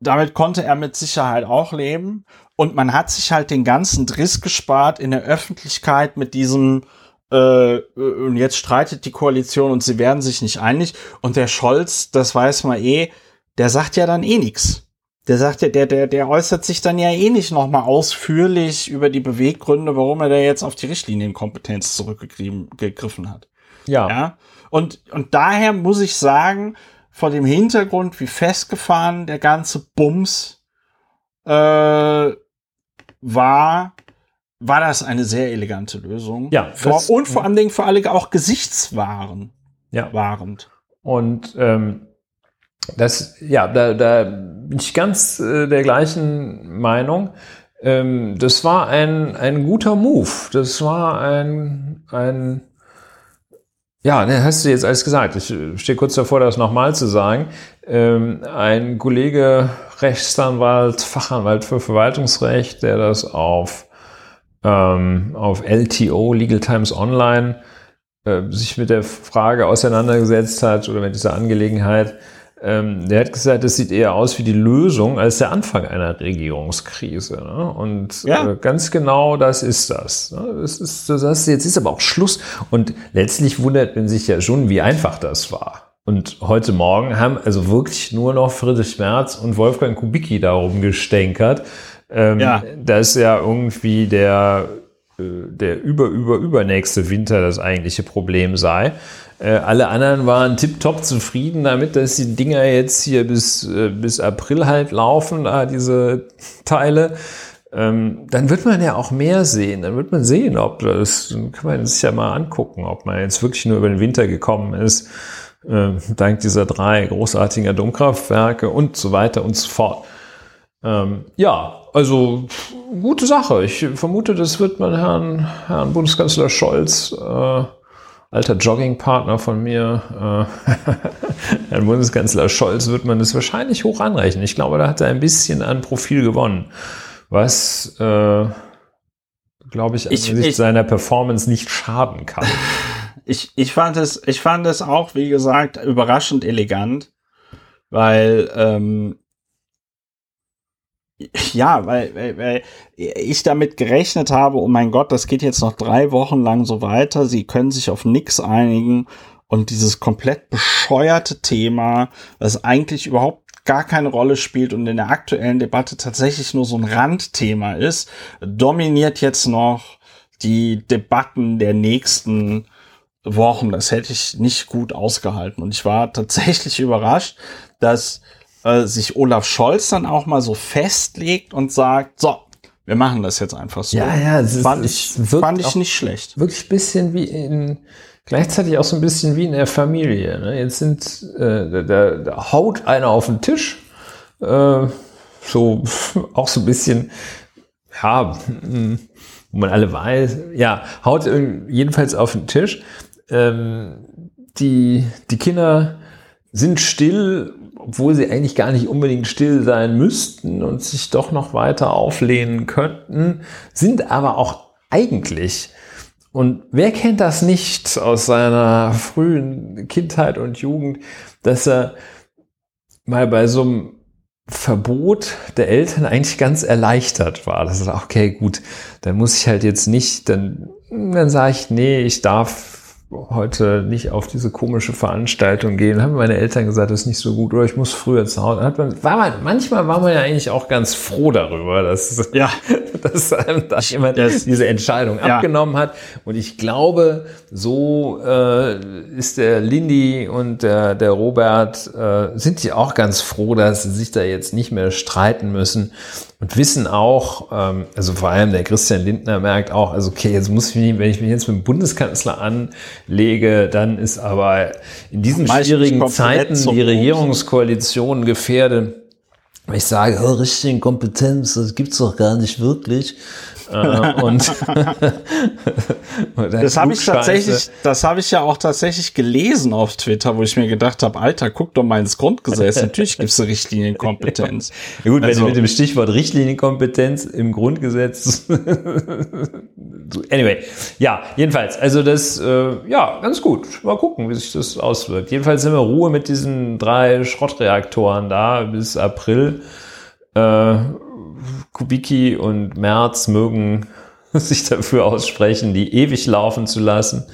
damit konnte er mit Sicherheit auch leben. Und man hat sich halt den ganzen Driss gespart in der Öffentlichkeit mit diesem äh, und jetzt streitet die Koalition und sie werden sich nicht einig. Und der Scholz, das weiß man eh, der sagt ja dann eh nix. Der sagt ja, der, der, der äußert sich dann ja eh nicht nochmal ausführlich über die Beweggründe, warum er da jetzt auf die Richtlinienkompetenz zurückgegriffen hat. ja, Ja. Und, und daher muss ich sagen, vor dem Hintergrund, wie festgefahren der ganze Bums äh, war, war das eine sehr elegante Lösung. Ja, vor, und vor allen Dingen für alle auch gesichtswahrend. ja. Wahrend. Und ähm, das, ja, da, da bin ich ganz äh, der gleichen Meinung. Ähm, das war ein, ein guter Move. Das war ein, ein ja, ne, hast du jetzt alles gesagt. Ich äh, stehe kurz davor, das nochmal zu sagen. Ähm, ein Kollege, Rechtsanwalt, Fachanwalt für Verwaltungsrecht, der das auf, ähm, auf LTO, Legal Times Online, äh, sich mit der Frage auseinandergesetzt hat oder mit dieser Angelegenheit, ähm, der hat gesagt, das sieht eher aus wie die Lösung als der Anfang einer Regierungskrise. Ne? Und Ja. äh, ganz genau das ist das. Ne? Das ist, das heißt, jetzt ist aber auch Schluss. Und letztlich wundert man sich ja schon, wie einfach das war. Und heute Morgen haben also wirklich nur noch Friedrich Merz und Wolfgang Kubicki darum gestänkert, ähm, Ja. dass ja irgendwie der, äh, der über, über, übernächste Winter das eigentliche Problem sei. Äh, alle anderen waren tipptopp zufrieden damit, dass die Dinger jetzt hier bis, äh, bis April halt laufen, da diese Teile. Ähm, dann wird man ja auch mehr sehen. Dann wird man sehen, ob das, dann kann man sich ja mal angucken, ob man jetzt wirklich nur über den Winter gekommen ist, äh, dank dieser drei großartigen Atomkraftwerke und so weiter und so fort. Ähm, ja, also gute Sache. Ich vermute, das wird man Herrn, Herrn Bundeskanzler Scholz, äh, alter Joggingpartner von mir, äh, Herrn Bundeskanzler Scholz, wird man das wahrscheinlich hoch anrechnen. Ich glaube, da hat er ein bisschen an Profil gewonnen, was, äh, glaube ich, Ich- angesichts ich- seiner Performance nicht schaden kann. Ich, ich fand es, ich fand es auch, wie gesagt, überraschend elegant, weil, ähm, ja, weil, weil, weil ich damit gerechnet habe, oh mein Gott, das geht jetzt noch drei Wochen lang so weiter, sie können sich auf nix einigen und dieses komplett bescheuerte Thema, das eigentlich überhaupt gar keine Rolle spielt und in der aktuellen Debatte tatsächlich nur so ein Randthema ist, dominiert jetzt noch die Debatten der nächsten Wochen. Das hätte ich nicht gut ausgehalten. Und ich war tatsächlich überrascht, dass äh, sich Olaf Scholz dann auch mal so festlegt und sagt, so, wir machen das jetzt einfach so. es ist- fand es ich, fand ich nicht schlecht. wirklich ein bisschen wie in, gleichzeitig auch so ein bisschen wie in der Familie. Ne? Jetzt sind, äh, da, da haut einer auf den Tisch, äh, so auch so ein bisschen, ja, mm, wo man alle weiß, ja, haut jedenfalls auf den Tisch. Ähm, die, die Kinder sind still, obwohl sie eigentlich gar nicht unbedingt still sein müssten und sich doch noch weiter auflehnen könnten, sind aber auch eigentlich und wer kennt das nicht aus seiner frühen Kindheit und Jugend, dass er mal bei so einem Verbot der Eltern eigentlich ganz erleichtert war. Das ist okay, gut, dann muss ich halt jetzt nicht, dann, dann sage ich, nee, ich darf heute nicht auf diese komische Veranstaltung gehen. Haben meine Eltern gesagt, das ist nicht so gut oder ich muss früher zu Hause. Hat man, war man, manchmal war man ja eigentlich auch ganz froh darüber, dass, ja. dass einem da jemand das, diese Entscheidung ja. abgenommen hat. Und ich glaube, so äh, ist der Lindy und der, der Robert, äh, sind die auch ganz froh, dass sie sich da jetzt nicht mehr streiten müssen und wissen auch, ähm, also vor allem der Christian Lindner merkt auch, also okay, jetzt muss ich mich, wenn ich mich jetzt mit dem Bundeskanzler anlege, dann ist aber in diesen schwierigen Zeiten die Regierungskoalition gefährdet. Ich sage, oh, richtige Kompetenz, das gibt's doch gar nicht wirklich. Äh, und das habe ich tatsächlich, das habe ich ja auch tatsächlich gelesen auf Twitter, wo ich mir gedacht habe, Alter, guck doch mal ins Grundgesetz. Natürlich gibt es Richtlinienkompetenz. ja, gut, also, wenn du also mit dem Stichwort Richtlinienkompetenz im Grundgesetz. anyway, ja, jedenfalls, also das, äh, ja, ganz gut. Mal gucken, wie sich das auswirkt. Jedenfalls sind wir Ruhe mit diesen drei Schrottreaktoren da bis April. Äh, Kubicki und Merz mögen sich dafür aussprechen, die ewig laufen zu lassen.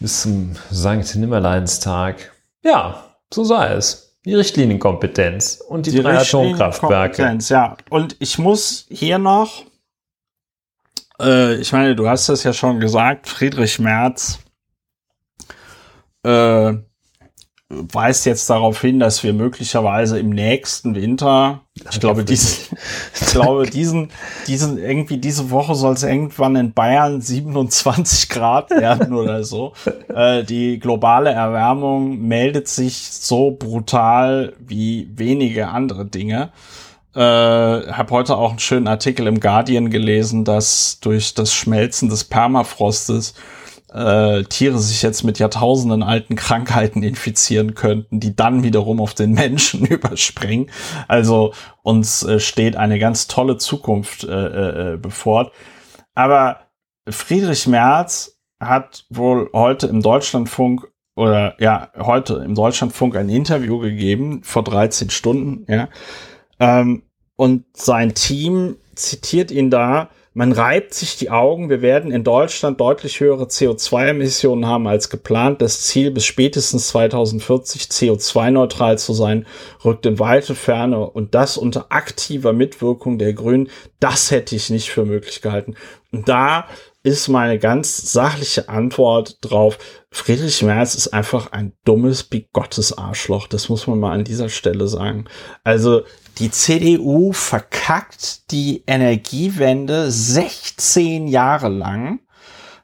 Bis zum Sankt Nimmerleinstag. Ja, so sei es. Die Richtlinienkompetenz und die, die drei Atomkraftwerke. Ja, und ich muss hier noch, äh, ich meine, du hast das ja schon gesagt, Friedrich Merz äh, weist jetzt darauf hin, dass wir möglicherweise im nächsten Winter, ich glaube, diesen, ich glaube, diesen, diesen, irgendwie diese Woche soll es irgendwann in Bayern 27 Grad werden oder so. Äh, die globale Erwärmung meldet sich so brutal wie wenige andere Dinge. Äh, habe heute auch einen schönen Artikel im Guardian gelesen, dass durch das Schmelzen des Permafrostes äh, Tiere sich jetzt mit Jahrtausenden alten Krankheiten infizieren könnten, die dann wiederum auf den Menschen überspringen. Also uns äh, steht eine ganz tolle Zukunft äh, äh, bevor. Aber Friedrich Merz hat wohl heute im Deutschlandfunk oder ja, heute im Deutschlandfunk ein Interview gegeben, vor 13 Stunden, ja. Ähm, und sein Team zitiert ihn da, man reibt sich die Augen. Wir werden in Deutschland deutlich höhere CO2-Emissionen haben als geplant. Das Ziel, bis spätestens 2040 CO2-neutral zu sein, rückt in weite Ferne und das unter aktiver Mitwirkung der Grünen. Das hätte ich nicht für möglich gehalten. Und da ist meine ganz sachliche Antwort drauf. Friedrich Merz ist einfach ein dummes, bigottes Arschloch. Das muss man mal an dieser Stelle sagen. Also die CDU verkackt die Energiewende 16 Jahre lang,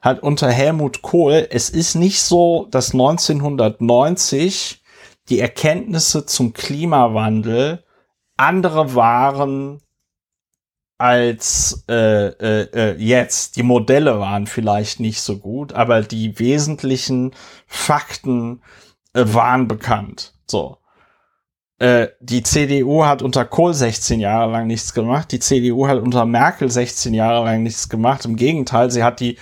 hat unter Helmut Kohl, es ist nicht so, dass 1990 die Erkenntnisse zum Klimawandel andere waren als äh, äh, äh, jetzt. Die Modelle waren vielleicht nicht so gut, aber die wesentlichen Fakten äh, waren bekannt. So. Äh, die CDU hat unter Kohl 16 Jahre lang nichts gemacht. Die CDU hat unter Merkel 16 Jahre lang nichts gemacht. Im Gegenteil, sie hat die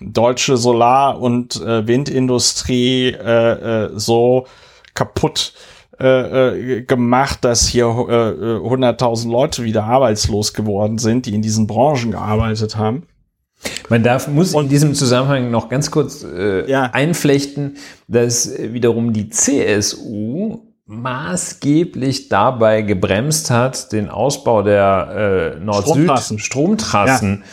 deutsche Solar- und äh, Windindustrie äh, äh, so kaputt äh, äh gemacht, dass hier äh, 100.000 Leute wieder arbeitslos geworden sind, die in diesen Branchen gearbeitet haben. Man darf, muss in diesem Zusammenhang noch ganz kurz äh, ja. einflechten, dass wiederum die CSU maßgeblich dabei gebremst hat, den Ausbau der äh, Nord-Süd-Stromtrassen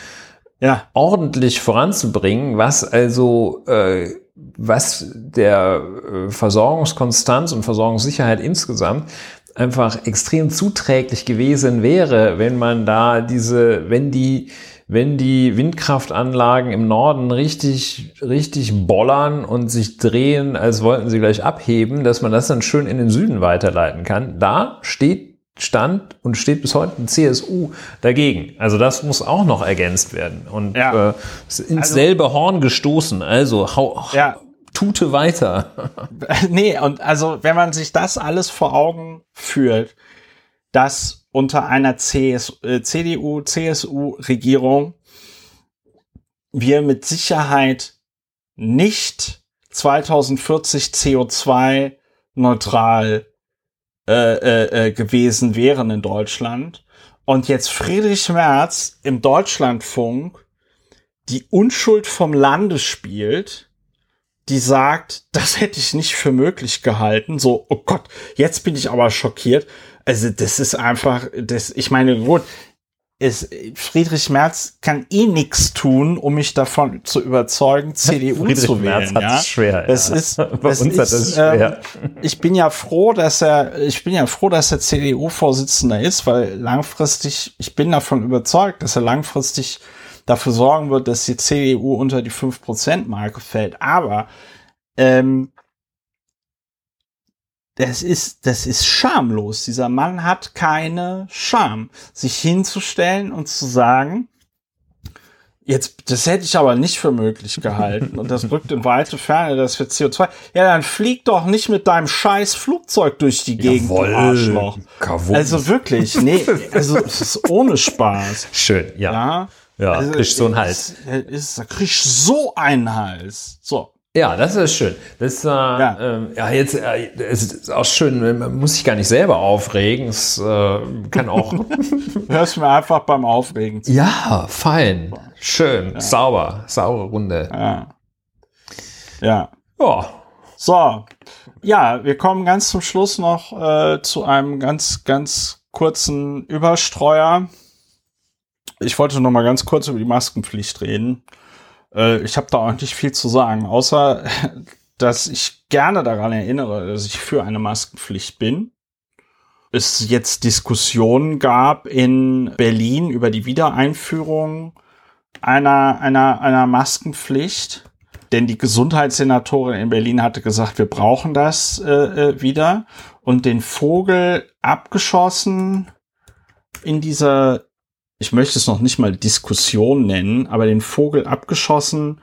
ja. ja. ordentlich voranzubringen, was also äh, was der äh, Versorgungskonstanz und Versorgungssicherheit insgesamt einfach extrem zuträglich gewesen wäre, wenn man da diese, wenn die wenn die Windkraftanlagen im Norden richtig, richtig bollern und sich drehen, als wollten sie gleich abheben, dass man das dann schön in den Süden weiterleiten kann. Da steht stand und steht bis heute ein CSU dagegen. Also das muss auch noch ergänzt werden und ja. äh, ins also, selbe Horn gestoßen. Also hau, ja. tute weiter. nee, und also wenn man sich das alles vor Augen führt, dass unter einer CS, äh, CDU, CSU-Regierung wir mit Sicherheit nicht 2040 CO2 neutral äh, äh, äh, gewesen wären in Deutschland. Und jetzt Friedrich Merz im Deutschlandfunk die Unschuld vom Lande spielt, die sagt, das hätte ich nicht für möglich gehalten. So, oh Gott, jetzt bin ich aber schockiert. Also das ist einfach, das, ich meine, gut, ist, Friedrich Merz kann eh nichts tun, um mich davon zu überzeugen, CDU Friedrich zu wählen. Merz ja? schwer. Es ja. ist, Bei es uns ist, hat es schwer. Ähm, ich bin ja froh, dass er, ich bin ja froh, dass er CDU-Vorsitzender ist, weil langfristig, ich bin davon überzeugt, dass er langfristig dafür sorgen wird, dass die CDU unter die 5%-Marke fällt. Aber ähm, das ist, das ist schamlos. Dieser Mann hat keine Scham, sich hinzustellen und zu sagen, jetzt, das hätte ich aber nicht für möglich gehalten und das rückt in weite Ferne, das wird CO2. Ja, dann flieg doch nicht mit deinem scheiß Flugzeug durch die Gegend, Jawohl. du Arschloch. Kavum. Also wirklich, nee, also es ist ohne Spaß. Schön, ja. Ja, Ja, also, kriegst so einen Hals. Ist, ist, da kriegst du so einen Hals. So. Ja, das ist schön. Das äh, ja. Ähm, ja jetzt äh, es ist auch schön. Man muss sich gar nicht selber aufregen. Es äh, kann auch. Hörst mir einfach beim Aufregen zu. ja, fein, schön, ja. sauber, saure Runde. Ja. Ja. Ja. So. Ja, wir kommen ganz zum Schluss noch äh, zu einem ganz, ganz kurzen Überstreuer. Ich wollte noch mal ganz kurz über die Maskenpflicht reden. Äh, ich habe da auch nicht viel zu sagen, außer dass ich gerne daran erinnere, dass ich für eine Maskenpflicht bin. Es jetzt Diskussionen gab in Berlin über die Wiedereinführung einer, einer, einer Maskenpflicht. Denn die Gesundheitssenatorin in Berlin hatte gesagt, wir brauchen das äh, wieder. Und den Vogel abgeschossen in dieser ich möchte es noch nicht mal Diskussion nennen, aber den Vogel abgeschossen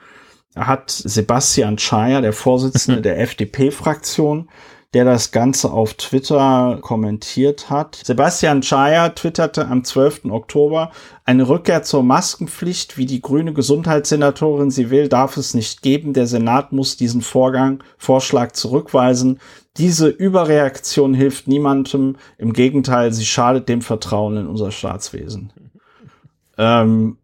hat Sebastian Schayer, der Vorsitzende der FDP-Fraktion, der das Ganze auf Twitter kommentiert hat. Sebastian Schayer twitterte am 12. Oktober, eine Rückkehr zur Maskenpflicht, wie die grüne Gesundheitssenatorin sie will, darf es nicht geben. Der Senat muss diesen Vorgang, Vorschlag zurückweisen. Diese Überreaktion hilft niemandem. Im Gegenteil, sie schadet dem Vertrauen in unser Staatswesen. Ähm,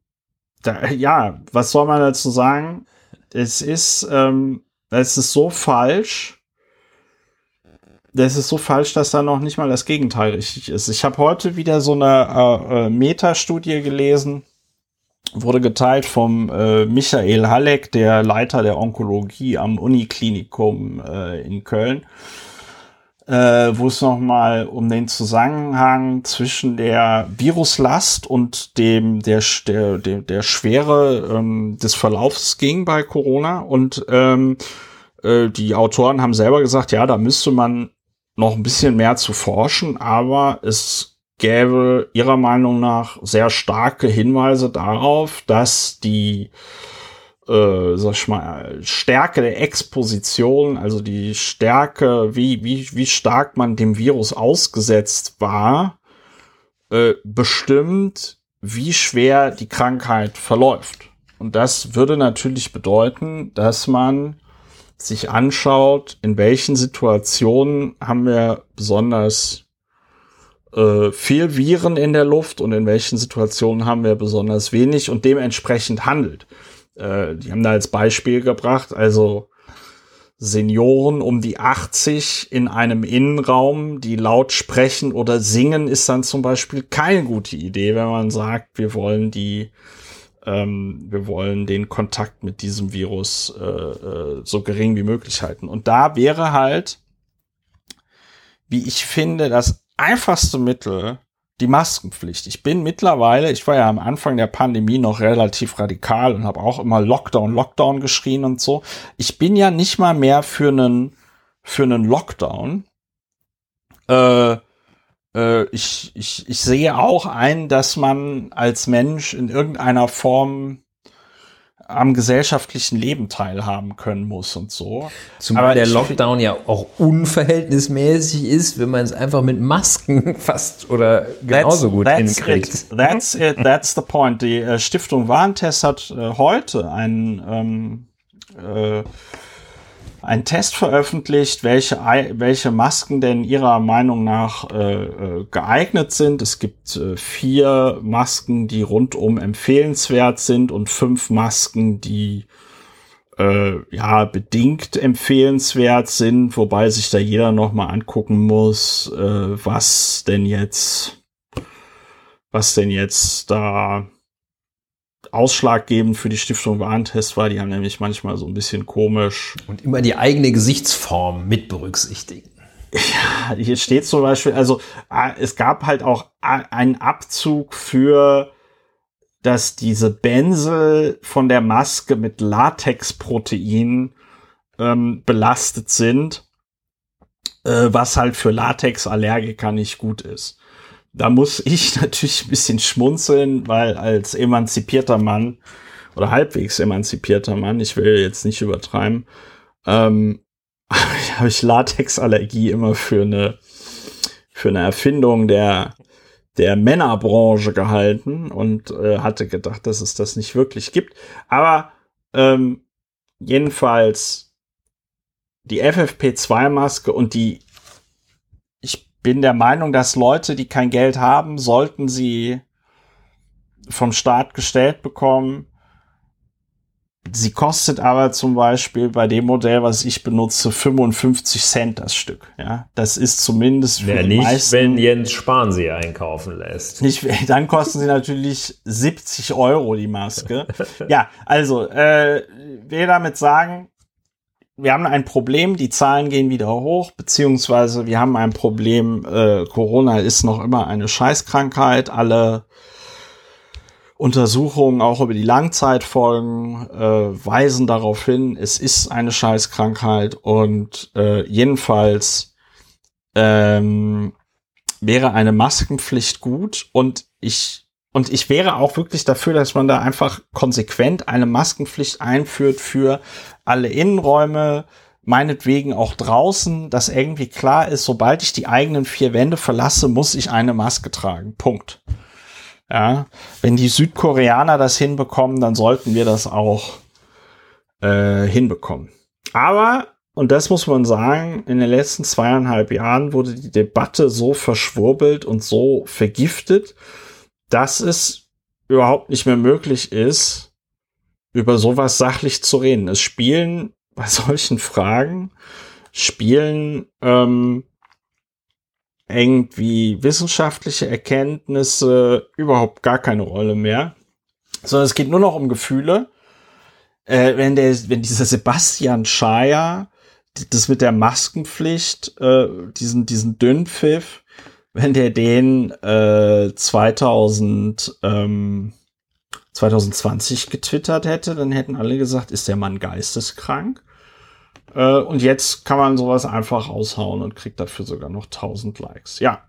da, ja, was soll man dazu sagen? Es ist, ähm, es ist so falsch. Das ist so falsch, dass da noch nicht mal das Gegenteil richtig ist. Ich habe heute wieder so eine äh, äh, Metastudie gelesen, wurde geteilt vom äh, Michael Halleck, der Leiter der Onkologie am Uniklinikum äh, in Köln äh, wo es nochmal um den Zusammenhang zwischen der Viruslast und dem der der der, der Schwere ähm, des Verlaufs ging bei Corona. Und ähm, äh, die Autoren haben selber gesagt, ja, da müsste man noch ein bisschen mehr zu forschen, aber es gäbe ihrer Meinung nach sehr starke Hinweise darauf, dass die äh, sag ich mal, Stärke der Exposition, also die Stärke, wie, wie, wie stark man dem Virus ausgesetzt war, äh, bestimmt, wie schwer die Krankheit verläuft. Und das würde natürlich bedeuten, dass man sich anschaut, in welchen Situationen haben wir besonders äh, viel Viren in der Luft und in welchen Situationen haben wir besonders wenig und dementsprechend handelt. Äh, die haben da als Beispiel gebracht, also Senioren um die 80 in einem Innenraum, die laut sprechen oder singen, ist dann zum Beispiel keine gute Idee, wenn man sagt, wir wollen die, ähm, wir wollen den Kontakt mit diesem Virus äh, äh, so gering wie möglich halten. Und da wäre halt, wie ich finde, das einfachste Mittel, die Maskenpflicht. Ich bin mittlerweile, ich war ja am Anfang der Pandemie noch relativ radikal und habe auch immer Lockdown, Lockdown geschrien und so. Ich bin ja nicht mal mehr für einen für einen Lockdown. Äh, äh, ich, ich, ich sehe auch ein, dass man als Mensch in irgendeiner Form am gesellschaftlichen Leben teilhaben können muss und so. Zumal Aber der Lockdown ja auch unverhältnismäßig ist, wenn man es einfach mit Masken fast oder genauso that's, gut that's hinkriegt. It. That's it, that's the point. Die äh, Stiftung Warentest hat äh, heute einen ähm, äh, einen Test veröffentlicht, welche, welche Masken denn ihrer Meinung nach äh, äh, geeignet sind. Es gibt äh, vier Masken, die rundum empfehlenswert sind und fünf Masken, die äh, ja bedingt empfehlenswert sind, wobei sich da jeder noch mal angucken muss, äh, was denn jetzt was denn jetzt da ausschlaggebend für die Stiftung Warentest war. Die haben nämlich manchmal so ein bisschen komisch. Und immer die eigene Gesichtsform mit berücksichtigen. Ja, hier steht zum Beispiel, also es gab halt auch einen Abzug für, dass diese Benzel von der Maske mit Latexprotein ähm, belastet sind, äh, was halt für Latexallergiker nicht gut ist da muss ich natürlich ein bisschen schmunzeln, weil als emanzipierter Mann oder halbwegs emanzipierter Mann, ich will jetzt nicht übertreiben, ähm, habe ich Latexallergie immer für eine für eine Erfindung der der Männerbranche gehalten und äh, hatte gedacht, dass es das nicht wirklich gibt. Aber ähm, jedenfalls die FFP2-Maske und die bin der Meinung, dass Leute, die kein Geld haben, sollten sie vom Staat gestellt bekommen. Sie kostet aber zum Beispiel bei dem Modell, was ich benutze, 55 Cent das Stück. Ja, das ist zumindest für ja, nicht, meisten, wenn Jens Spahn sie einkaufen lässt. Nicht, dann kosten sie natürlich 70 Euro die Maske. ja, also äh, will damit sagen, wir haben ein Problem, die Zahlen gehen wieder hoch, beziehungsweise wir haben ein Problem, äh, Corona ist noch immer eine Scheißkrankheit, alle Untersuchungen auch über die Langzeitfolgen äh, weisen darauf hin, es ist eine Scheißkrankheit und äh, jedenfalls ähm, wäre eine Maskenpflicht gut und ich und ich wäre auch wirklich dafür, dass man da einfach konsequent eine Maskenpflicht einführt für alle Innenräume, meinetwegen auch draußen, dass irgendwie klar ist, sobald ich die eigenen vier Wände verlasse, muss ich eine Maske tragen. Punkt. Ja, wenn die Südkoreaner das hinbekommen, dann sollten wir das auch äh, hinbekommen. Aber, und das muss man sagen, in den letzten zweieinhalb Jahren wurde die Debatte so verschwurbelt und so vergiftet, dass es überhaupt nicht mehr möglich ist, über sowas sachlich zu reden. Es spielen bei solchen Fragen, spielen ähm, irgendwie wissenschaftliche Erkenntnisse überhaupt gar keine Rolle mehr, sondern es geht nur noch um Gefühle. Äh, wenn der, wenn dieser Sebastian Schaja das mit der Maskenpflicht, äh, diesen, diesen Dünnpfiff, wenn der den äh, 2000, ähm, 2020 getwittert hätte, dann hätten alle gesagt, ist der Mann geisteskrank. Äh, und jetzt kann man sowas einfach raushauen und kriegt dafür sogar noch 1000 Likes. Ja.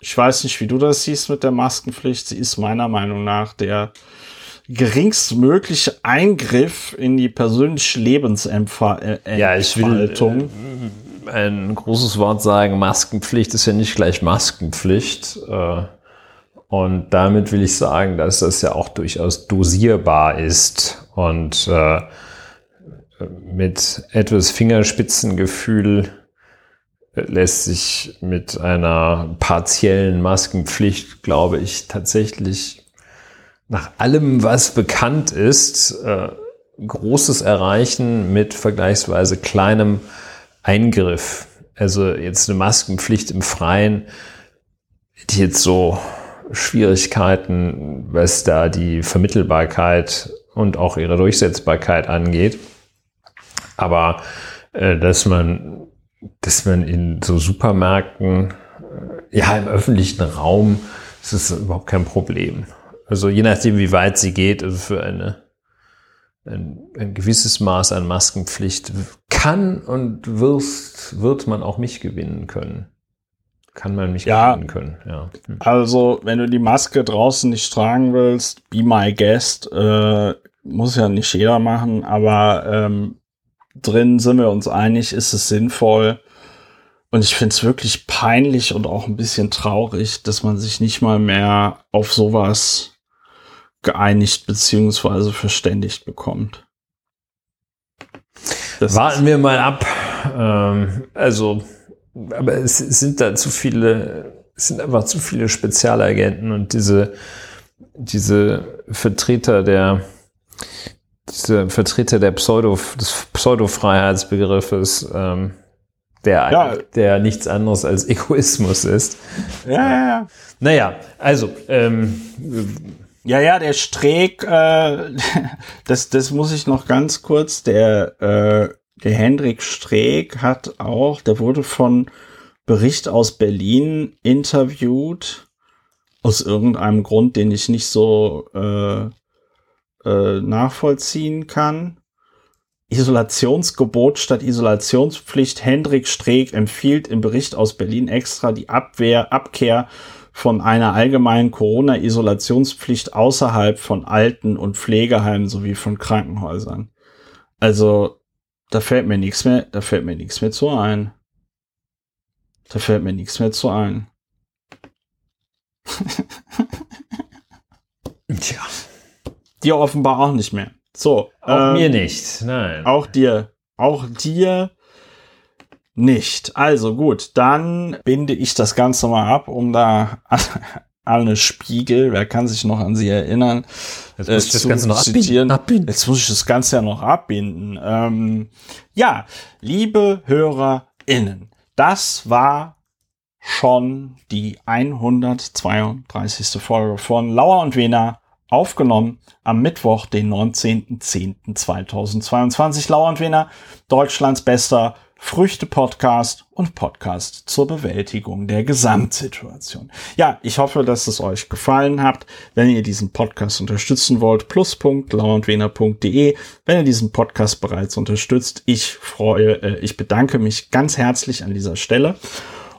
Ich weiß nicht, wie du das siehst mit der Maskenpflicht. Sie ist meiner Meinung nach der geringstmögliche Eingriff in die persönliche Lebensentfaltung. Ja, ich will äh, ein großes Wort sagen. Maskenpflicht ist ja nicht gleich Maskenpflicht. Äh, und damit will ich sagen, dass das ja auch durchaus dosierbar ist und äh, mit etwas Fingerspitzengefühl lässt sich mit einer partiellen Maskenpflicht, glaube ich, tatsächlich nach allem, was bekannt ist, äh, Großes erreichen mit vergleichsweise kleinem Eingriff. Also jetzt eine Maskenpflicht im Freien, die jetzt so Schwierigkeiten, was da die Vermittelbarkeit und auch ihre Durchsetzbarkeit angeht. Aber äh, dass man, dass man in so Supermärkten, äh, ja, im öffentlichen Raum, ist es überhaupt kein Problem. Also je nachdem, wie weit sie geht, also für eine, ein, ein gewisses Maß an Maskenpflicht kann und wirst, wird man auch mich gewinnen können kann man mich ja, können. Ja. Hm. Also, wenn du die Maske draußen nicht tragen willst, be my guest. Äh, muss ja nicht jeder machen, aber ähm, drin sind wir uns einig, ist es sinnvoll. Und ich finde es wirklich peinlich und auch ein bisschen traurig, dass man sich nicht mal mehr auf sowas geeinigt beziehungsweise verständigt bekommt. Das Warten wir mal ab. Ähm, also, aber es sind da zu viele, es sind einfach zu viele Spezialagenten und diese, diese Vertreter der, diese Vertreter der Pseudo, des Pseudo-Freiheitsbegriffes, ähm, der, ja. der nichts anderes als Egoismus ist. Ja, ja, ja. Naja, also, ähm, ja, ja, der Streeck, äh, das, das muss ich noch ganz kurz, der, äh, der Hendrik Streeck hat auch, der wurde von Bericht aus Berlin interviewt, aus irgendeinem Grund, den ich nicht so äh, äh, nachvollziehen kann. Isolationsgebot statt Isolationspflicht. Hendrik Streeck empfiehlt im Bericht aus Berlin extra die Abwehr, Abkehr von einer allgemeinen Corona-Isolationspflicht außerhalb von Alten- und Pflegeheimen sowie von Krankenhäusern. Also, da fällt mir nichts mehr, da fällt mir nichts mehr zu ein. Da fällt mir nichts mehr zu ein. Tja. Dir offenbar auch nicht mehr. So. Auch ähm, mir nicht, nein. Auch dir. Auch dir nicht. Also gut, dann binde ich das Ganze mal ab, um da Anne Spiegel, wer kann sich noch an sie erinnern, Jetzt muss äh, ich das Ganze noch zitieren. Abbinden. Jetzt muss ich das Ganze ja noch abbinden. Ähm, ja, liebe HörerInnen, das war schon die 132. Folge von Lauer und Wena aufgenommen am Mittwoch, den 19.10.2022. Lauer und Wena, Deutschlands bester Früchte-Podcast und Podcast zur Bewältigung der Gesamtsituation. Ja, ich hoffe, dass es euch gefallen hat. Wenn ihr diesen Podcast unterstützen wollt, plus.lauerndwener.de. Wenn ihr diesen Podcast bereits unterstützt, ich freue, äh, ich bedanke mich ganz herzlich an dieser Stelle.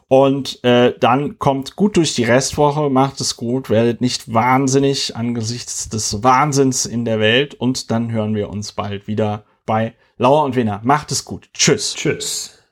Und äh, dann kommt gut durch die Restwoche, macht es gut, werdet nicht wahnsinnig angesichts des Wahnsinns in der Welt. Und dann hören wir uns bald wieder bei Lauer und Wiener. Macht es gut. Tschüss. Tschüss.